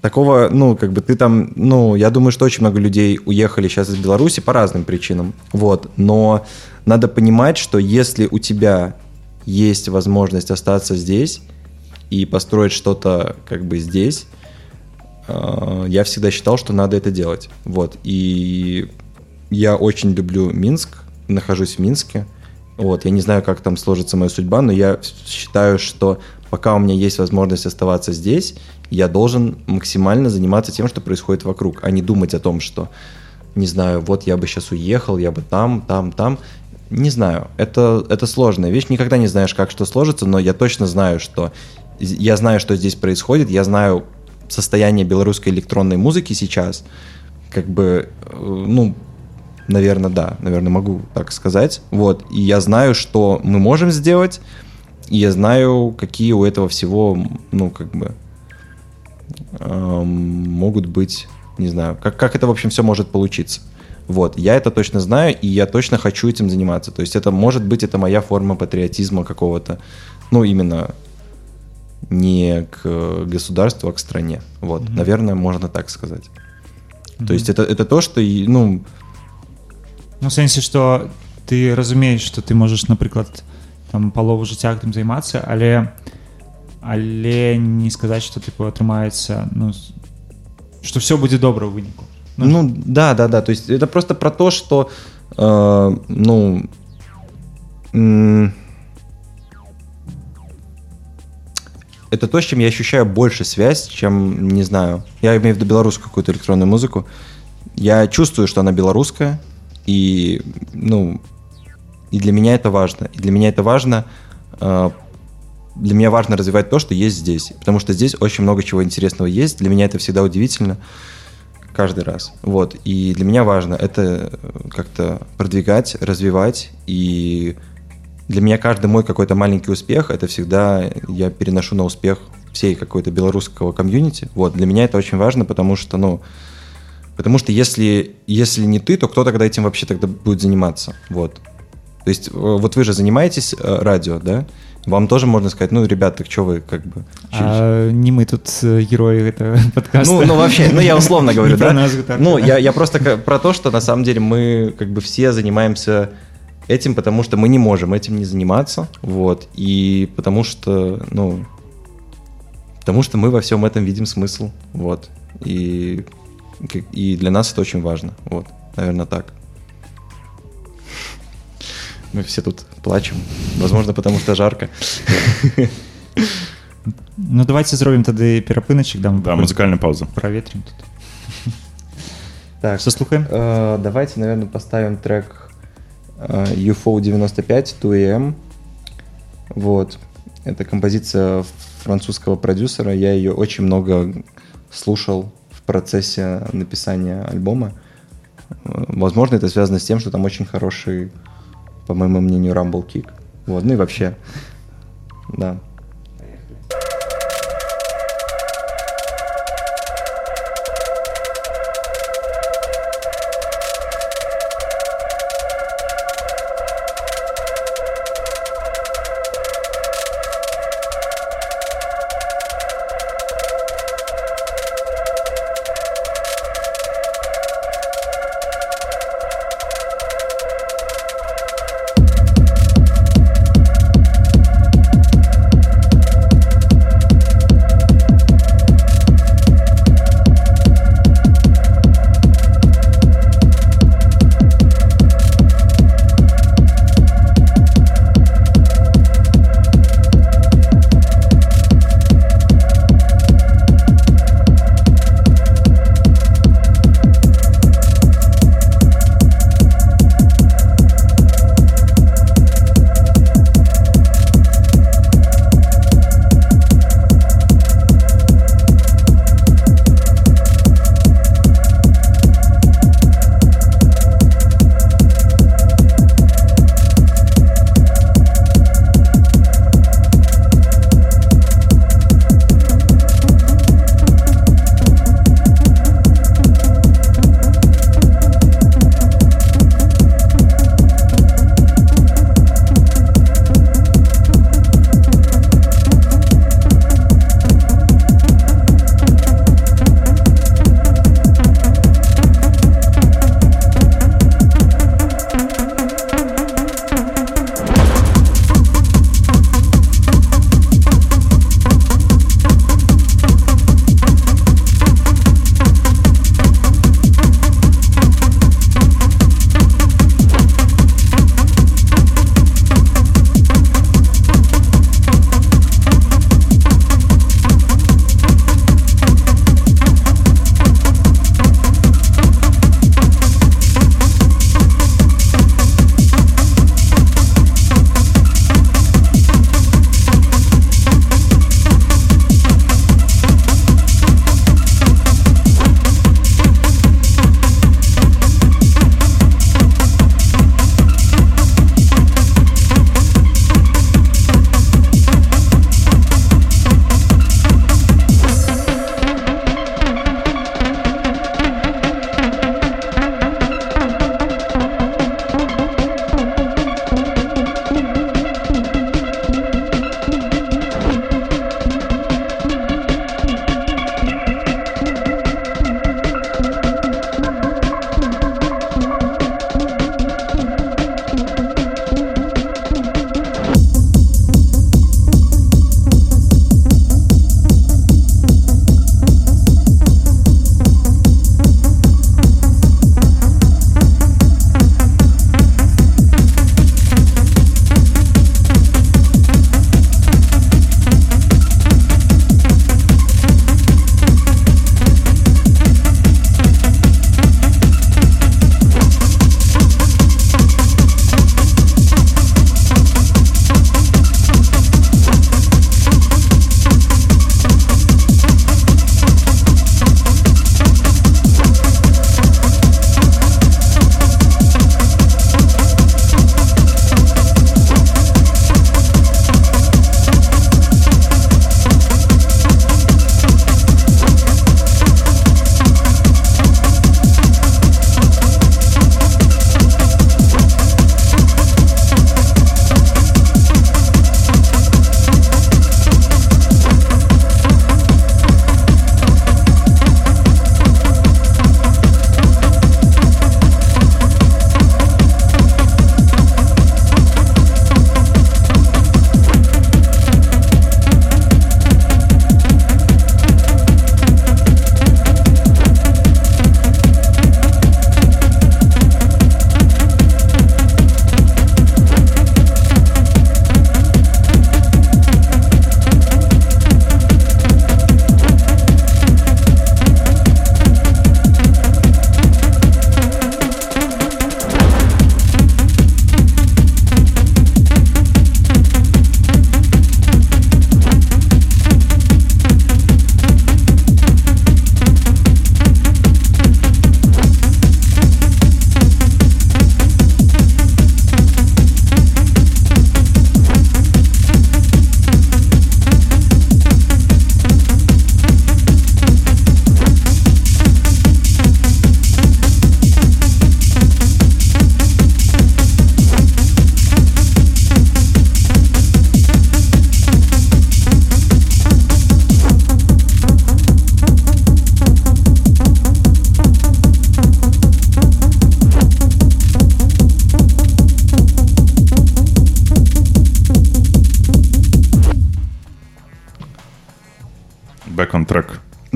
такого, ну, как бы ты там, ну, я думаю, что очень много людей уехали сейчас из Беларуси по разным причинам, вот, но надо понимать, что если у тебя есть возможность остаться здесь и построить что-то как бы здесь, я всегда считал, что надо это делать, вот, и я очень люблю Минск, нахожусь в Минске, вот, я не знаю, как там сложится моя судьба, но я считаю, что пока у меня есть возможность оставаться здесь, я должен максимально заниматься тем, что происходит вокруг, а не думать о том, что, не знаю, вот я бы сейчас уехал, я бы там, там, там. Не знаю, это, это сложная вещь, никогда не знаешь, как что сложится, но я точно знаю, что я знаю, что здесь происходит, я знаю состояние белорусской электронной музыки сейчас, как бы, э, ну, наверное, да, наверное, могу так сказать, вот, и я знаю, что мы можем сделать, и я знаю, какие у этого всего, ну, как бы, могут быть, не знаю, как, как это, в общем, все может получиться. Вот, я это точно знаю, и я точно хочу этим заниматься. То есть это, может быть, это моя форма патриотизма какого-то, ну, именно не к государству, а к стране. Вот, mm-hmm. наверное, можно так сказать. Mm-hmm. То есть это, это то, что, ну... Ну, в сенсе, что ты разумеешь, что ты можешь, наприклад, там, палову жыцця гэтым займацца, але але не сказаць что типа атрымаецца ну что все будет добра ў выніку ну, ну да да да то есть это просто про то что э, ну это то, с чем я ощущаю больше связь, чем, не знаю, я имею в виду белорусскую какую-то электронную музыку. Я чувствую, что она белорусская, и, ну, и для меня это важно. И для меня это важно э, для меня важно развивать то, что есть здесь. Потому что здесь очень много чего интересного есть. Для меня это всегда удивительно. Каждый раз. Вот. И для меня важно это как-то продвигать, развивать. И для меня каждый мой какой-то маленький успех, это всегда я переношу на успех всей какой-то белорусского комьюнити. Вот. Для меня это очень важно, потому что, ну, потому что если, если не ты, то кто тогда этим вообще тогда будет заниматься? Вот. То есть вот вы же занимаетесь э, радио, да? вам тоже можно сказать, ну, ребят, так что вы как бы... А, не мы тут э, герои этого [laughs] подкаста. Ну, ну вообще, ну, я условно [laughs] говорю, да? Ну, я, я просто про то, что на самом деле мы как бы все занимаемся этим, потому что мы не можем этим не заниматься, вот, и потому что, ну, потому что мы во всем этом видим смысл, вот, и, и для нас это очень важно, вот, наверное, так. Мы все тут плачем. Возможно, потому что жарко. Ну, давайте зробім тады перапыначак дам да, музыкальную паузу проветрим тут так что слухаем э, давайте наверное поставим трек э, UFO 95 2am вот. Это композиция французского продюсера. Я ее очень много слушал в процессе написания альбома. Э, возможно это связано с тем что там очень хороший по моему мнению, Kick. Вот, ну и вообще, да.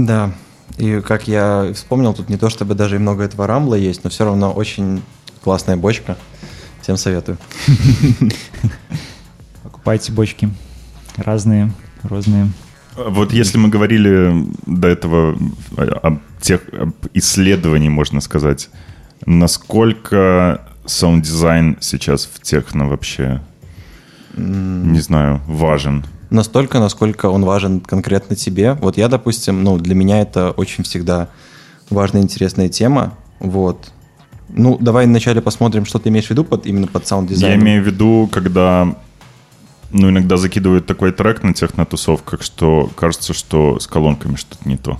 Да, и как я вспомнил, тут не то чтобы даже и много этого rumble а есть, но все равно очень классная бочка. Всем советую. [laughs] Покупайте бочки. Разные, разные. Вот если мы говорили до этого о тех об исследований, можно сказать, насколько саунд-дизайн сейчас в техно вообще, не знаю, важен? Настолько, насколько он важен конкретно тебе. Вот я, допустим, ну, для меня это очень всегда важная, интересная тема. Вот. Ну, давай вначале посмотрим, что ты имеешь в виду под, именно под саунд-дизайн. Я имею в виду, когда ну, иногда закидывают такой трек на техно-тусовках, что кажется, что с колонками что-то не то.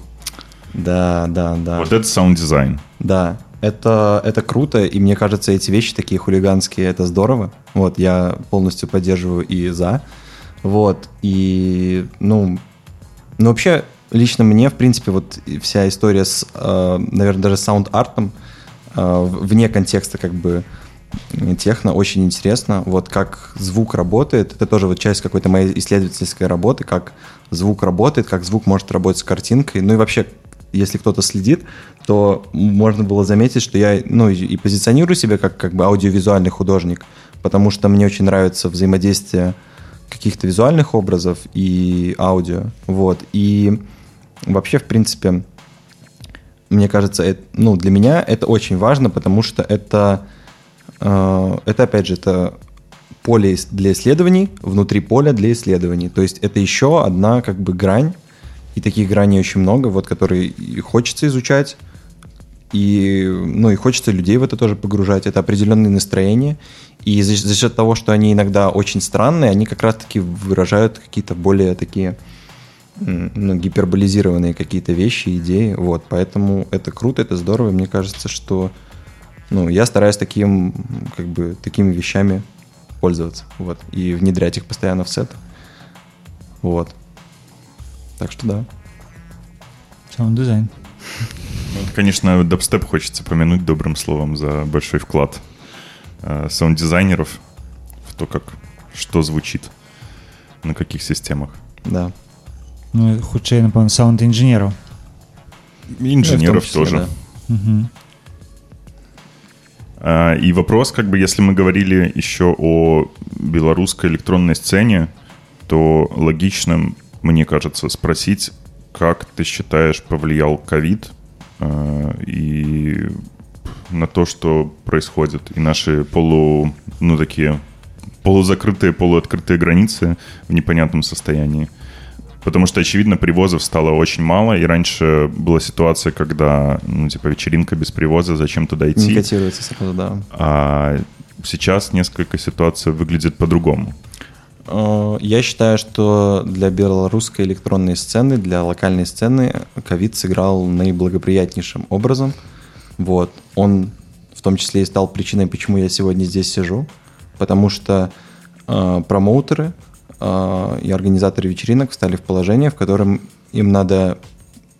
Да, да, да. Вот это саунд-дизайн. Да, это, это круто, и мне кажется, эти вещи такие хулиганские, это здорово. Вот, я полностью поддерживаю и за. Вот, и, ну, ну вообще, лично мне, в принципе, вот вся история с, э, наверное, даже саунд-артом, э, вне контекста как бы техно очень интересно. Вот как звук работает, это тоже вот часть какой-то моей исследовательской работы, как звук работает, как звук может работать с картинкой. Ну и вообще, если кто-то следит, то можно было заметить, что я ну, и позиционирую себя как, как бы аудиовизуальный художник, потому что мне очень нравится взаимодействие каких-то визуальных образов и аудио. Вот. И вообще, в принципе, мне кажется, это, ну, для меня это очень важно, потому что это а, это, опять же, это поле для исследований, внутри поля для исследований. То есть это еще одна как бы грань, и таких граней очень много, вот, которые хочется изучать, и, ну, и хочется людей в это тоже погружать. Это определенные настроения. И за, за счет того, что они иногда очень странные, они как раз-таки выражают какие-то более такие ну, гиперболизированные какие-то вещи, идеи. Вот, поэтому это круто, это здорово. Мне кажется, что ну, я стараюсь таким, как бы, такими вещами пользоваться, вот, и внедрять их постоянно в сет. Вот. Так что да. Саунд-дизайн. Ну, конечно, дабстеп хочется помянуть добрым словом за большой вклад э, саунд-дизайнеров в то, как что звучит на каких системах. Да. Ну, хутчэй, напэўна, саўнд-інжынераў. Инженеров числе, тоже. Да. Угу. А, и вопрос, как бы, если мы говорили еще о белорусской электронной сцене, то логичным, мне кажется, спросить, как ты считаешь, повлиял ковид и на то, что происходит, и наши полу, ну, такие полузакрытые, полуоткрытые границы в непонятном состоянии. Потому что, очевидно, привозов стало очень мало, и раньше была ситуация, когда, ну, типа, вечеринка без привоза, зачем туда идти? Не котируется сразу, да. А сейчас несколько ситуаций выглядит по-другому. Э, я считаю, что для белорусской электронной сцены, для локальной сцены ковид сыграл наиблагоприятнейшим образом. Вот. Он в том числе и стал причиной, почему я сегодня здесь сижу. Потому что э, промоутеры, а, и организаторы вечеринок встали в положение, в котором им надо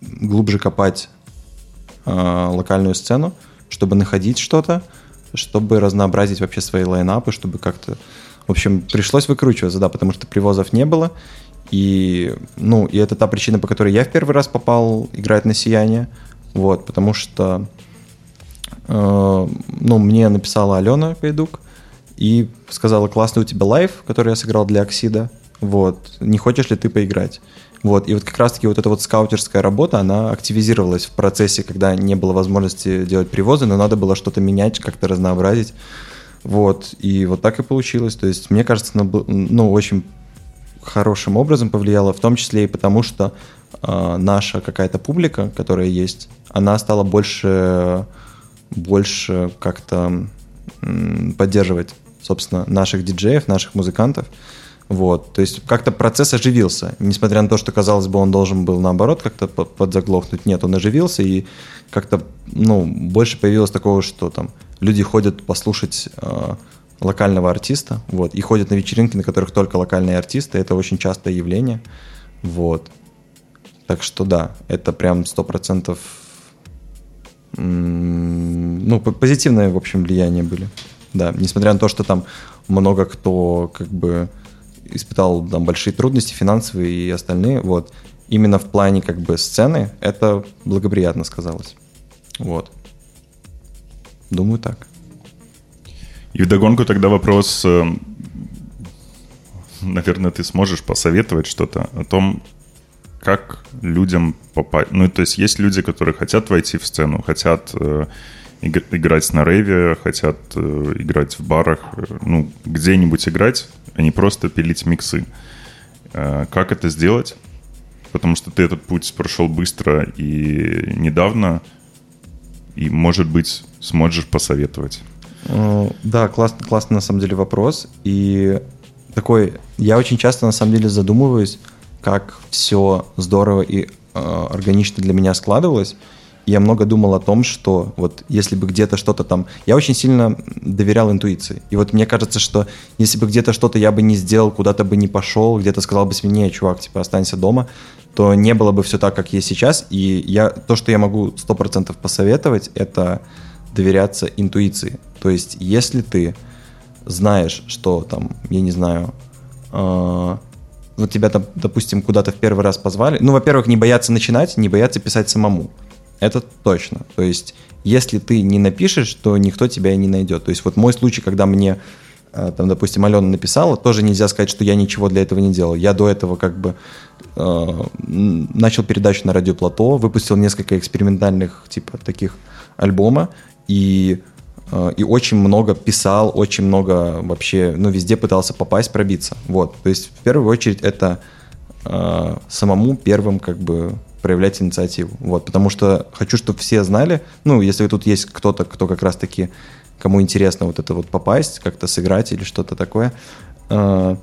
глубже копать а, локальную сцену, чтобы находить что-то, чтобы разнообразить вообще свои лайнапы, чтобы как-то... В общем, пришлось выкручиваться, да, потому что привозов не было. И, ну, и это та причина, по которой я в первый раз попал играть на «Сияние». Вот, потому что, э, ну, мне написала Алена Гайдук, и сказала, классный у тебя лайв, который я сыграл для Оксида, вот, не хочешь ли ты поиграть? Вот, и вот как раз-таки вот эта вот скаутерская работа, она активизировалась в процессе, когда не было возможности делать привозы, но надо было что-то менять, как-то разнообразить. Вот, и вот так и получилось. То есть, мне кажется, ну, очень хорошим образом повлияло, в том числе и потому, что э, наша какая-то публика, которая есть, она стала больше, больше как-то поддерживать собственно, наших диджеев, наших музыкантов. Вот, то есть как-то процесс оживился, несмотря на то, что, казалось бы, он должен был, наоборот, как-то подзаглохнуть. Нет, он оживился, и как-то, ну, больше появилось такого, что там люди ходят послушать э, локального артиста, вот, и ходят на вечеринки, на которых только локальные артисты, это очень частое явление, вот. Так что да, это прям сто процентов, ну, позитивное, в общем, влияние были да, несмотря на то, что там много кто как бы испытал там большие трудности финансовые и остальные, вот, именно в плане как бы сцены это благоприятно сказалось. Вот. Думаю, так. И вдогонку тогда вопрос, э, наверное, ты сможешь посоветовать что-то о том, как людям попасть. Ну, то есть есть люди, которые хотят войти в сцену, хотят э, играть на рейве, хотят э, играть в барах, ну, где-нибудь играть, а не просто пилить миксы. Как это сделать? Потому что ты этот путь прошел быстро и недавно, и, может быть, сможешь посоветовать. Э, да, классный, классный на самом деле вопрос. И такой, я очень часто на самом деле задумываюсь, как все здорово и э, органично для меня складывалось. я много думал о том, что вот если бы где-то что-то там... Я очень сильно доверял интуиции. И вот мне кажется, что если бы где-то что-то я бы не сделал, куда-то бы не пошел, где-то сказал бы себе, не, чувак, типа, останься дома, то не было бы все так, как есть сейчас. И я, то, что я могу 100% посоветовать, это доверяться интуиции. То есть, если ты знаешь, что там, я не знаю, э, вот тебя, там, допустим, куда-то в первый раз позвали, ну, во-первых, не бояться начинать, не бояться писать самому. Это точно. То есть, если ты не напишешь, то никто тебя и не найдет. То есть, вот мой случай, когда мне, там, допустим, Алена написала, тоже нельзя сказать, что я ничего для этого не делал. Я до этого как бы э, начал передачу на радио Плато, выпустил несколько экспериментальных, типа, таких альбома, и Э, и очень много писал, очень много вообще, ну, везде пытался попасть, пробиться. Вот, то есть в первую очередь это э, самому первым как бы проявлять инициативу. Вот, потому что хочу, чтобы все знали, ну, если тут есть кто-то, кто как раз-таки, кому интересно вот это вот попасть, как-то сыграть или что-то такое, э,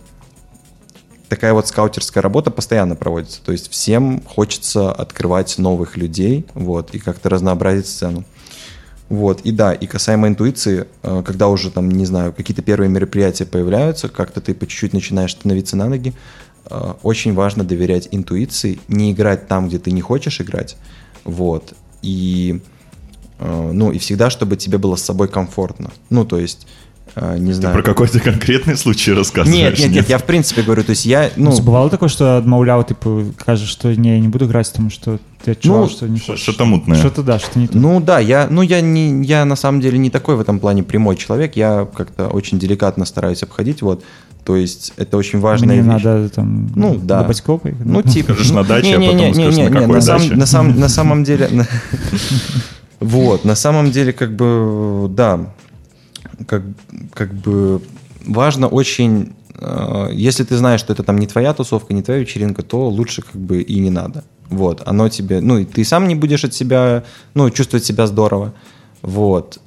такая вот скаутерская работа постоянно проводится. То есть всем хочется открывать новых людей, вот, и как-то разнообразить сцену. Вот, и да, и касаемо интуиции, э, когда уже там, не знаю, какие-то первые мероприятия появляются, как-то ты по чуть-чуть начинаешь становиться на ноги, э, очень важно доверять интуиции, не играть там, где ты не хочешь играть, вот, и, ну, и всегда, чтобы тебе было с собой комфортно, ну, то есть а, не знаю. Ты про какой-то конкретный случай рассказываешь? Нет, нет, нет, я в принципе говорю, то есть я, ну... Бывало такое, что отмовлял, типа, кажешь, что не, я не буду играть, потому что ты отчувал, ну, что не хочешь. Что-то мутное. Что-то, да, что не то. Ну да, я, ну я не, я на самом деле не такой в этом плане прямой человек, я как-то очень деликатно стараюсь обходить, вот, то есть это очень важная Мне вещь. надо там ну, да. добыть копы. Ну, типа. Скажешь на даче, а потом скажешь, на какой даче. На самом деле... [laughs] Вот, на самом деле, как бы, да, как, как бы важно очень, э, если ты знаешь, что это там не твоя тусовка, не твоя вечеринка, то лучше как бы и не надо. Вот, оно тебе, ну, и ты сам не будешь от себя, ну, чувствовать себя здорово. Вот.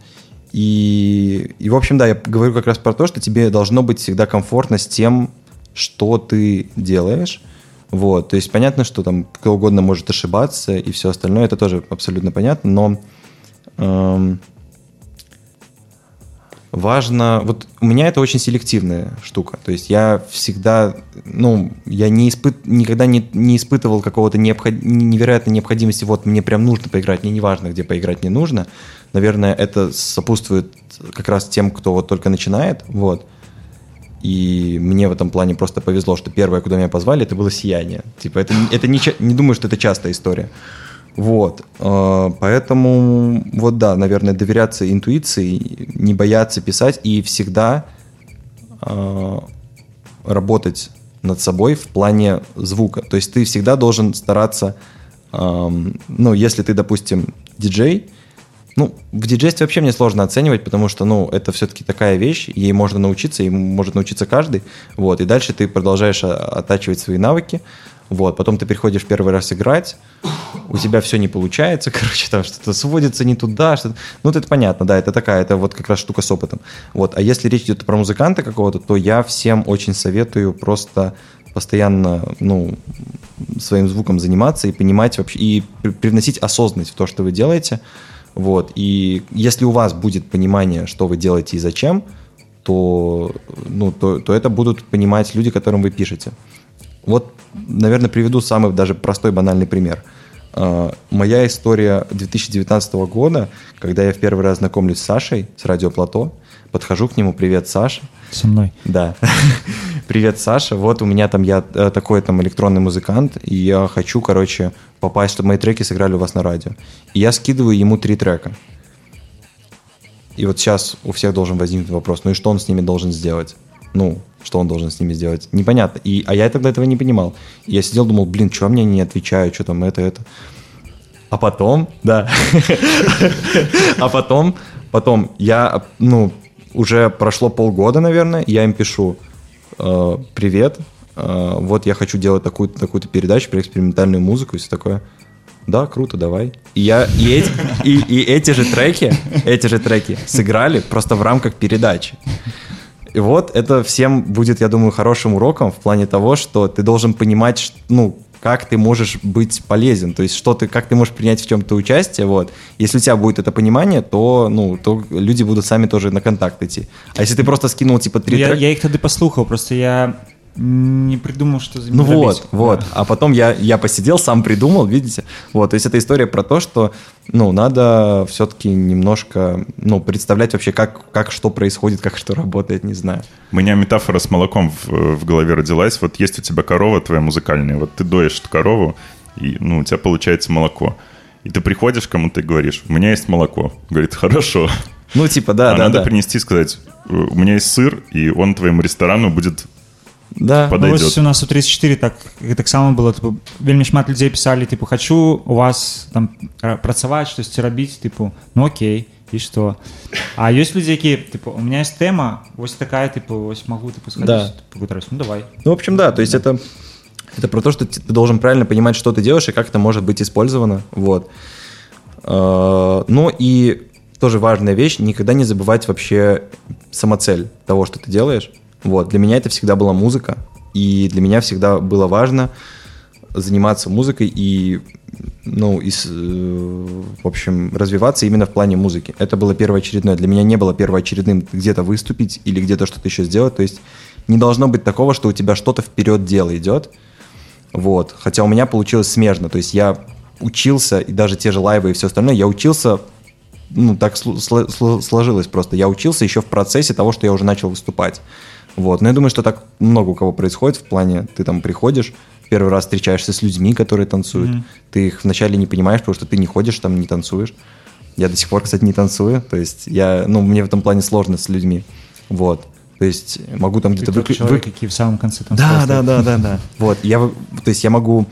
И, и, в общем, да, я говорю как раз про то, что тебе должно быть всегда комфортно с тем, что ты делаешь. Вот, то есть понятно, что там кто угодно может ошибаться и все остальное, это тоже абсолютно понятно, но важно... Вот у меня это очень селективная штука. То есть я всегда... Ну, я не испыт, никогда не, не испытывал какого-то необход, невероятной необходимости. Вот мне прям нужно поиграть. Мне не важно, где поиграть не нужно. Наверное, это сопутствует как раз тем, кто вот только начинает. Вот. И мне в этом плане просто повезло, что первое, куда меня позвали, это было «Сияние». Типа, это, это не, не думаю, что это частая история. Вот. Э, поэтому, вот да, наверное, доверяться интуиции, не бояться писать и всегда э, работать над собой в плане звука. То есть ты всегда должен стараться, эм, ну, если ты, допустим, диджей, ну, в диджействе вообще мне сложно оценивать, потому что, ну, это все-таки такая вещь, ей можно научиться, и может научиться каждый, вот, и дальше ты продолжаешь оттачивать свои навыки, вот, потом ты приходишь первый раз играть, у тебя все не получается, [laughs] короче, там что-то сводится не туда, что ну, это понятно, да, это такая, это вот как раз штука с опытом. Вот, а если речь идет про музыканта какого-то, то я всем очень советую просто постоянно, ну, своим звуком заниматься и понимать вообще, и привносить осознанность в то, что вы делаете, вот, и если у вас будет понимание, что вы делаете и зачем, то, ну, то, то это будут понимать люди, которым вы пишете. Вот, наверное, приведу самый даже простой банальный пример. Uh, моя история 2019 года, когда я в первый раз знакомлюсь с Сашей, с Радио Плато, подхожу к нему, привет, Саша. Со мной. Да. [laughs] привет, Саша, вот у меня там я э, такой там электронный музыкант, и я хочу, короче, попасть, чтобы мои треки сыграли у вас на радио. И я скидываю ему три трека. И вот сейчас у всех должен возникнуть вопрос, ну и что он с ними должен сделать? Ну, что он должен с ними сделать? Непонятно. И, а я тогда этого не понимал. Я сидел, думал, блин, что мне не отвечают, что там это, это. А потом, да, [laughs] а потом, потом я, ну, уже прошло полгода, наверное, я им пишу, «Э, привет, э, вот я хочу делать такую-то такую передачу про экспериментальную музыку и все такое. Да, круто, давай. И я и эти, и, и эти же треки, эти же треки сыграли просто в рамках передачи. И вот это всем будет, я думаю, хорошим уроком в плане того, что ты должен понимать, ну, как ты можешь быть полезен, то есть что ты, как ты можешь принять в чем-то участие, вот. Если у тебя будет это понимание, то, ну, то люди будут сами тоже на контакт идти. А если ты просто скинул, типа, три Я, трека... я их тоді послухав, просто я не придумал, что за Ну вот, вот. А потом я, я посидел, сам придумал, видите? Вот, то есть это история про то, что, ну, надо все-таки немножко, ну, представлять вообще, как, как что происходит, как что работает, не знаю. У меня метафора с молоком в, в голове родилась. Вот есть у тебя корова твоя музыкальная, вот ты доешь эту корову, и ну, у тебя получается молоко. И ты приходишь к кому-то и говоришь, у меня есть молоко. Говорит, хорошо. Ну, типа, да, а да, надо да. принести и сказать, у меня есть сыр, и он твоему ресторану будет Да, под- Ну, подойдет. ось у нас у 34 так так само было типу, вельмі шмат людзей писалі типу хочу у вас там ра- працаваць штосьці рабіць типу ну окей і что а ёсць людзі якія типу у меня есть тэма вось такая типу вось могу типу сказать Да. ну давай Ну, в общем, да, то есть это, это про то, что ты ты должен правильно понимать, что ты делаешь и как это может быть использовано. Вот. Э, Ну и тоже важная вещь, никогда не забывать вообще самоцель того, что ты делаешь. вот. Для меня это всегда была музыка, и для меня всегда было важно заниматься музыкой и, ну, и, э, в общем, развиваться именно в плане музыки. Это было первоочередное. Для меня не было первоочередным где-то выступить или где-то что-то еще сделать. То есть не должно быть такого, что у тебя что-то вперед дело идет. Вот. Хотя у меня получилось смежно. То есть я учился, и даже те же лайвы и все остальное, я учился, ну, так сло- сло- сло- сложилось просто. Я учился еще в процессе того, что я уже начал выступать. Вот. Но я думаю, что так много у кого происходит в плане, ты там приходишь, первый раз встречаешься с людьми, которые танцуют. Ты их вначале не понимаешь, потому что ты не ходишь там, не танцуешь. Я до сих пор, кстати, не танцую. То есть я, ну, мне в этом плане сложно с людьми. Вот. То есть могу там где-то Ты выклю- человек, вык- які в самом конце там да, да, да, да, да. Вот, я, вы- то есть я могу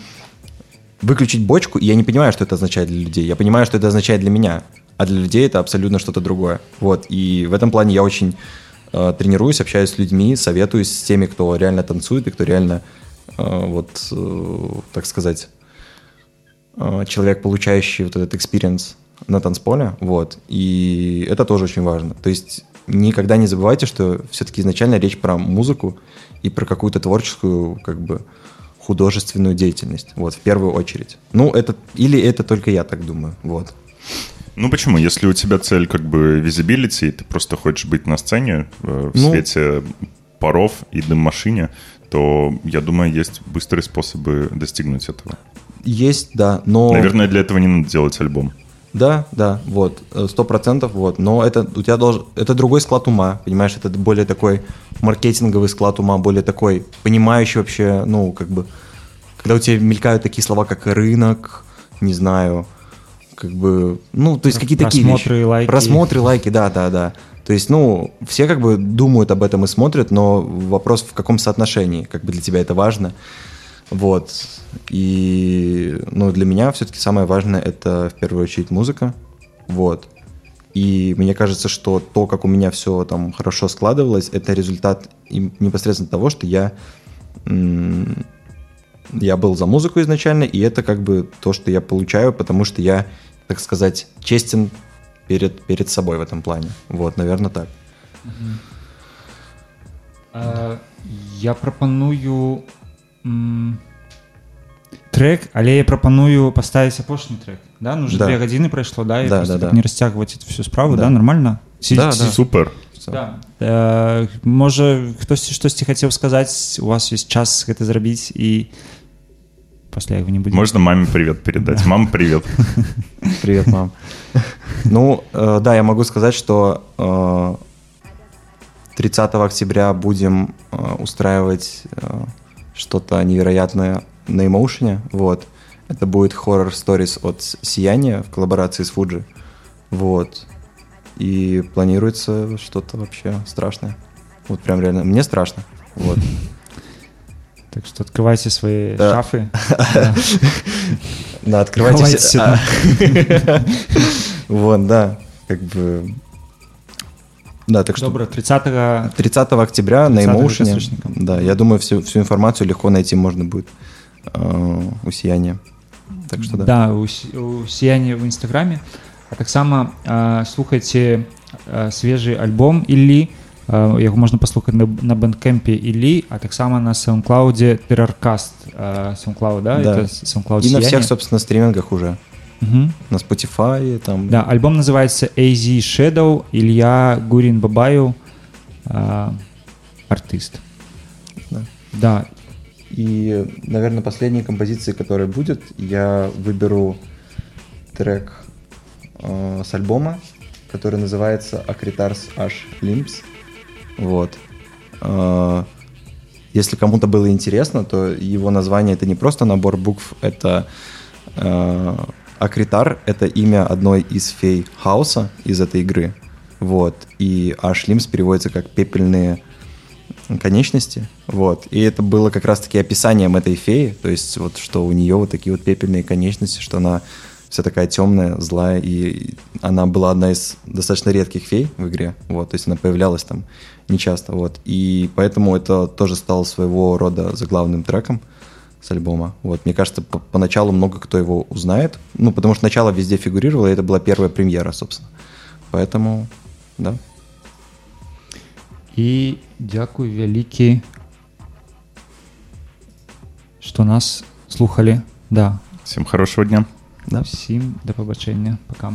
выключить бочку, и я не понимаю, что это означает для людей. Я понимаю, что это означает для меня, а для людей это абсолютно что-то другое. Вот, и в этом плане я очень тренируюсь, общаюсь с людьми, советуюсь с теми, кто реально танцует и кто реально, э, вот, э, так сказать, э, человек, получающий вот этот experience на танцполе, вот, и это тоже очень важно. То есть никогда не забывайте, что все-таки изначально речь про музыку и про какую-то творческую, как бы, художественную деятельность, вот, в первую очередь. Ну, это, или это только я так думаю, вот. Ну почему? Если у тебя цель как бы визибилити, и ты просто хочешь быть на сцене э, в Ну. свете паров и дым-машине, то, я думаю, есть быстрые способы достигнуть этого. Есть, да, но... Наверное, для этого не надо делать альбом. Да, да, вот, э, сто процентов, вот, но это у тебя должен, это другой склад ума, понимаешь, это более такой маркетинговый склад ума, более такой понимающий вообще, ну, как бы, когда у тебя мелькают такие слова, как рынок, не знаю, как бы, ну, то есть какие-то такие Просмотры, вещи. лайки. Просмотры, лайки, да, да, да. То есть, ну, все как бы думают об этом и смотрят, но вопрос в каком соотношении, как бы для тебя это важно. Вот. И, ну, для меня все-таки самое важное это в первую очередь музыка. Вот. И мне кажется, что то, как у меня все там хорошо складывалось, это результат непосредственно того, что я, я был за музыку изначально, и это как бы то, что я получаю, потому что я, так сказать, честен перед, перед собой в этом плане. Вот, наверное, так. Е, Я прапаную м, трек, але я прапаную паставіць апошні трек да ну уже Да. две гадзіны прайшло да, і Да, просто да, так да. не расцягваць эту всю справу да, Да. нормально Ці- Да, ці- да. Супер. Всё. Да. Е, можа хтосьці штосьці хацеў сказаць у вас есть час гэта зрабіць і пасля яго не будзе Можно маме привет передать. Мам, привет. [laughs] Привет, мам. Ну, э, да, я могу сказать, что э, 30 октября будем э, устраивать э, что-то невероятное на Emotion. Вот. Это будет хоррор stories от Сияния в коллаборации с Fuji. Вот. И планируется что-то вообще страшное. Вот прям реально. Мне страшно. Вот. Так что открывайте свои Да. шафы. Да, открывайте Ховайте все. сюда. [laughs] А. Вот, да. Как бы... Да, так что Добре, 30 30 октября на 30 Emotion. источником. Да, я думаю, всю, всю информацию легко найти можно будет э, у Сияния. Так что да. Да, у, С- у Сияння в інстаграмі. А так само е, слухайте е, свіжий альбом Іллі. Е, його можна послухати на, на бендкемпі Іллі, а так само на SoundCloud Terrorcast. Е, SoundCloud, да? Да. Это SoundCloud И на Сияние. всех, собственно, стримингах уже. Мгм. На Spotify, там. Да, альбом называется AZ Shadow, Илья Гурин Бабаев, э, артист. Да. Да, И, наверное, последней композицией, которая будет, я выберу трек э, с альбома, который называется Акритарс H Limbs. вот. Э, если кому-то было интересно, то его название это не просто набор букв, это э, Акритар — это имя одной из фей хаоса из этой игры. Вот. И Limbs переводится как «пепельные конечности, вот, и это было как раз-таки описанием этой феи, то есть вот, что у нее вот такие вот пепельные конечности, что она вся такая темная, злая, и она была одна из достаточно редких фей в игре, вот, то есть она появлялась там нечасто, вот, и поэтому это тоже стало своего рода заглавным треком с альбома, вот, мне кажется, по- поначалу много кто его узнает, ну, потому что начало везде фигурировало, и это была первая премьера, собственно, поэтому, да. і дякую вялікі, што нас слухали. Да, Всем хорошего дня. Да. всім да пабачэння, пока.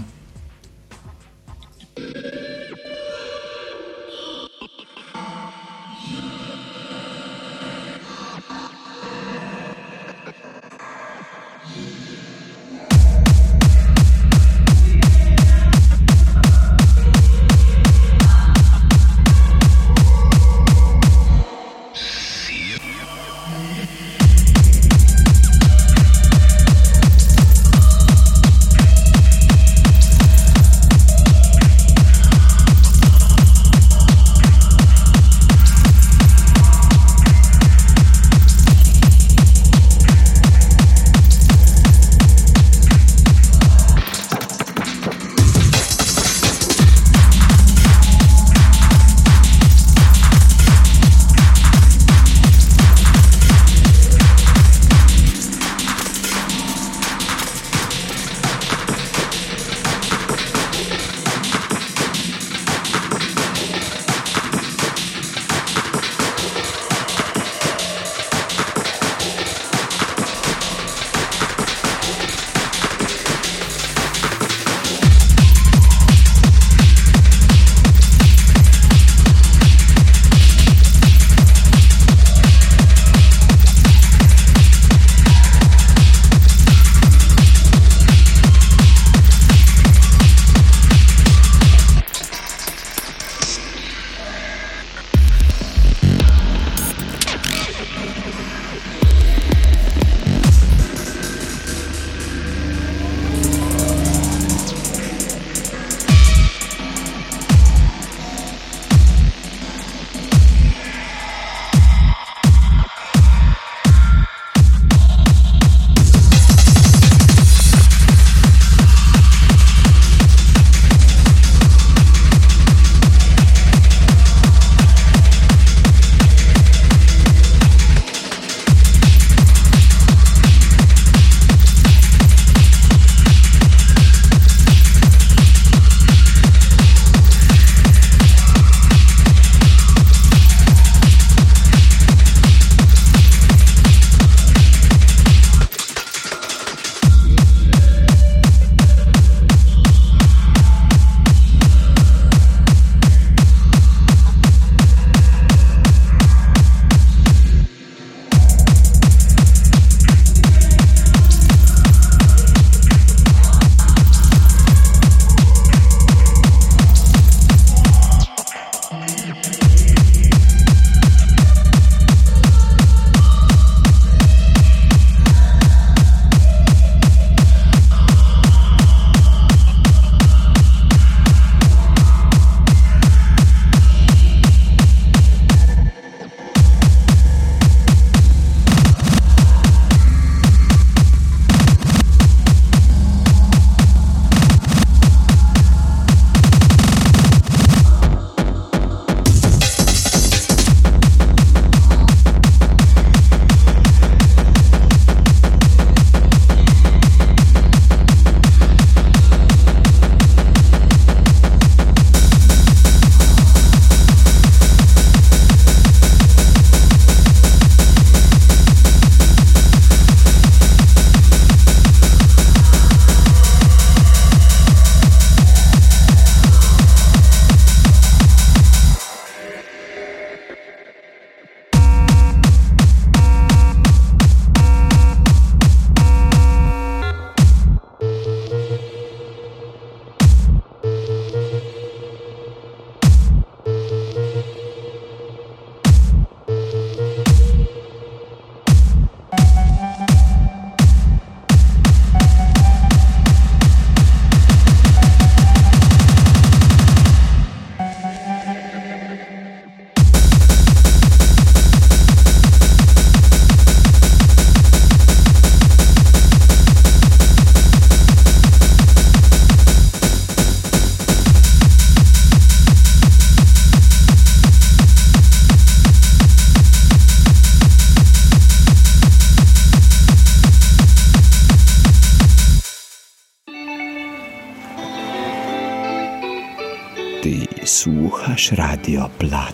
your blood.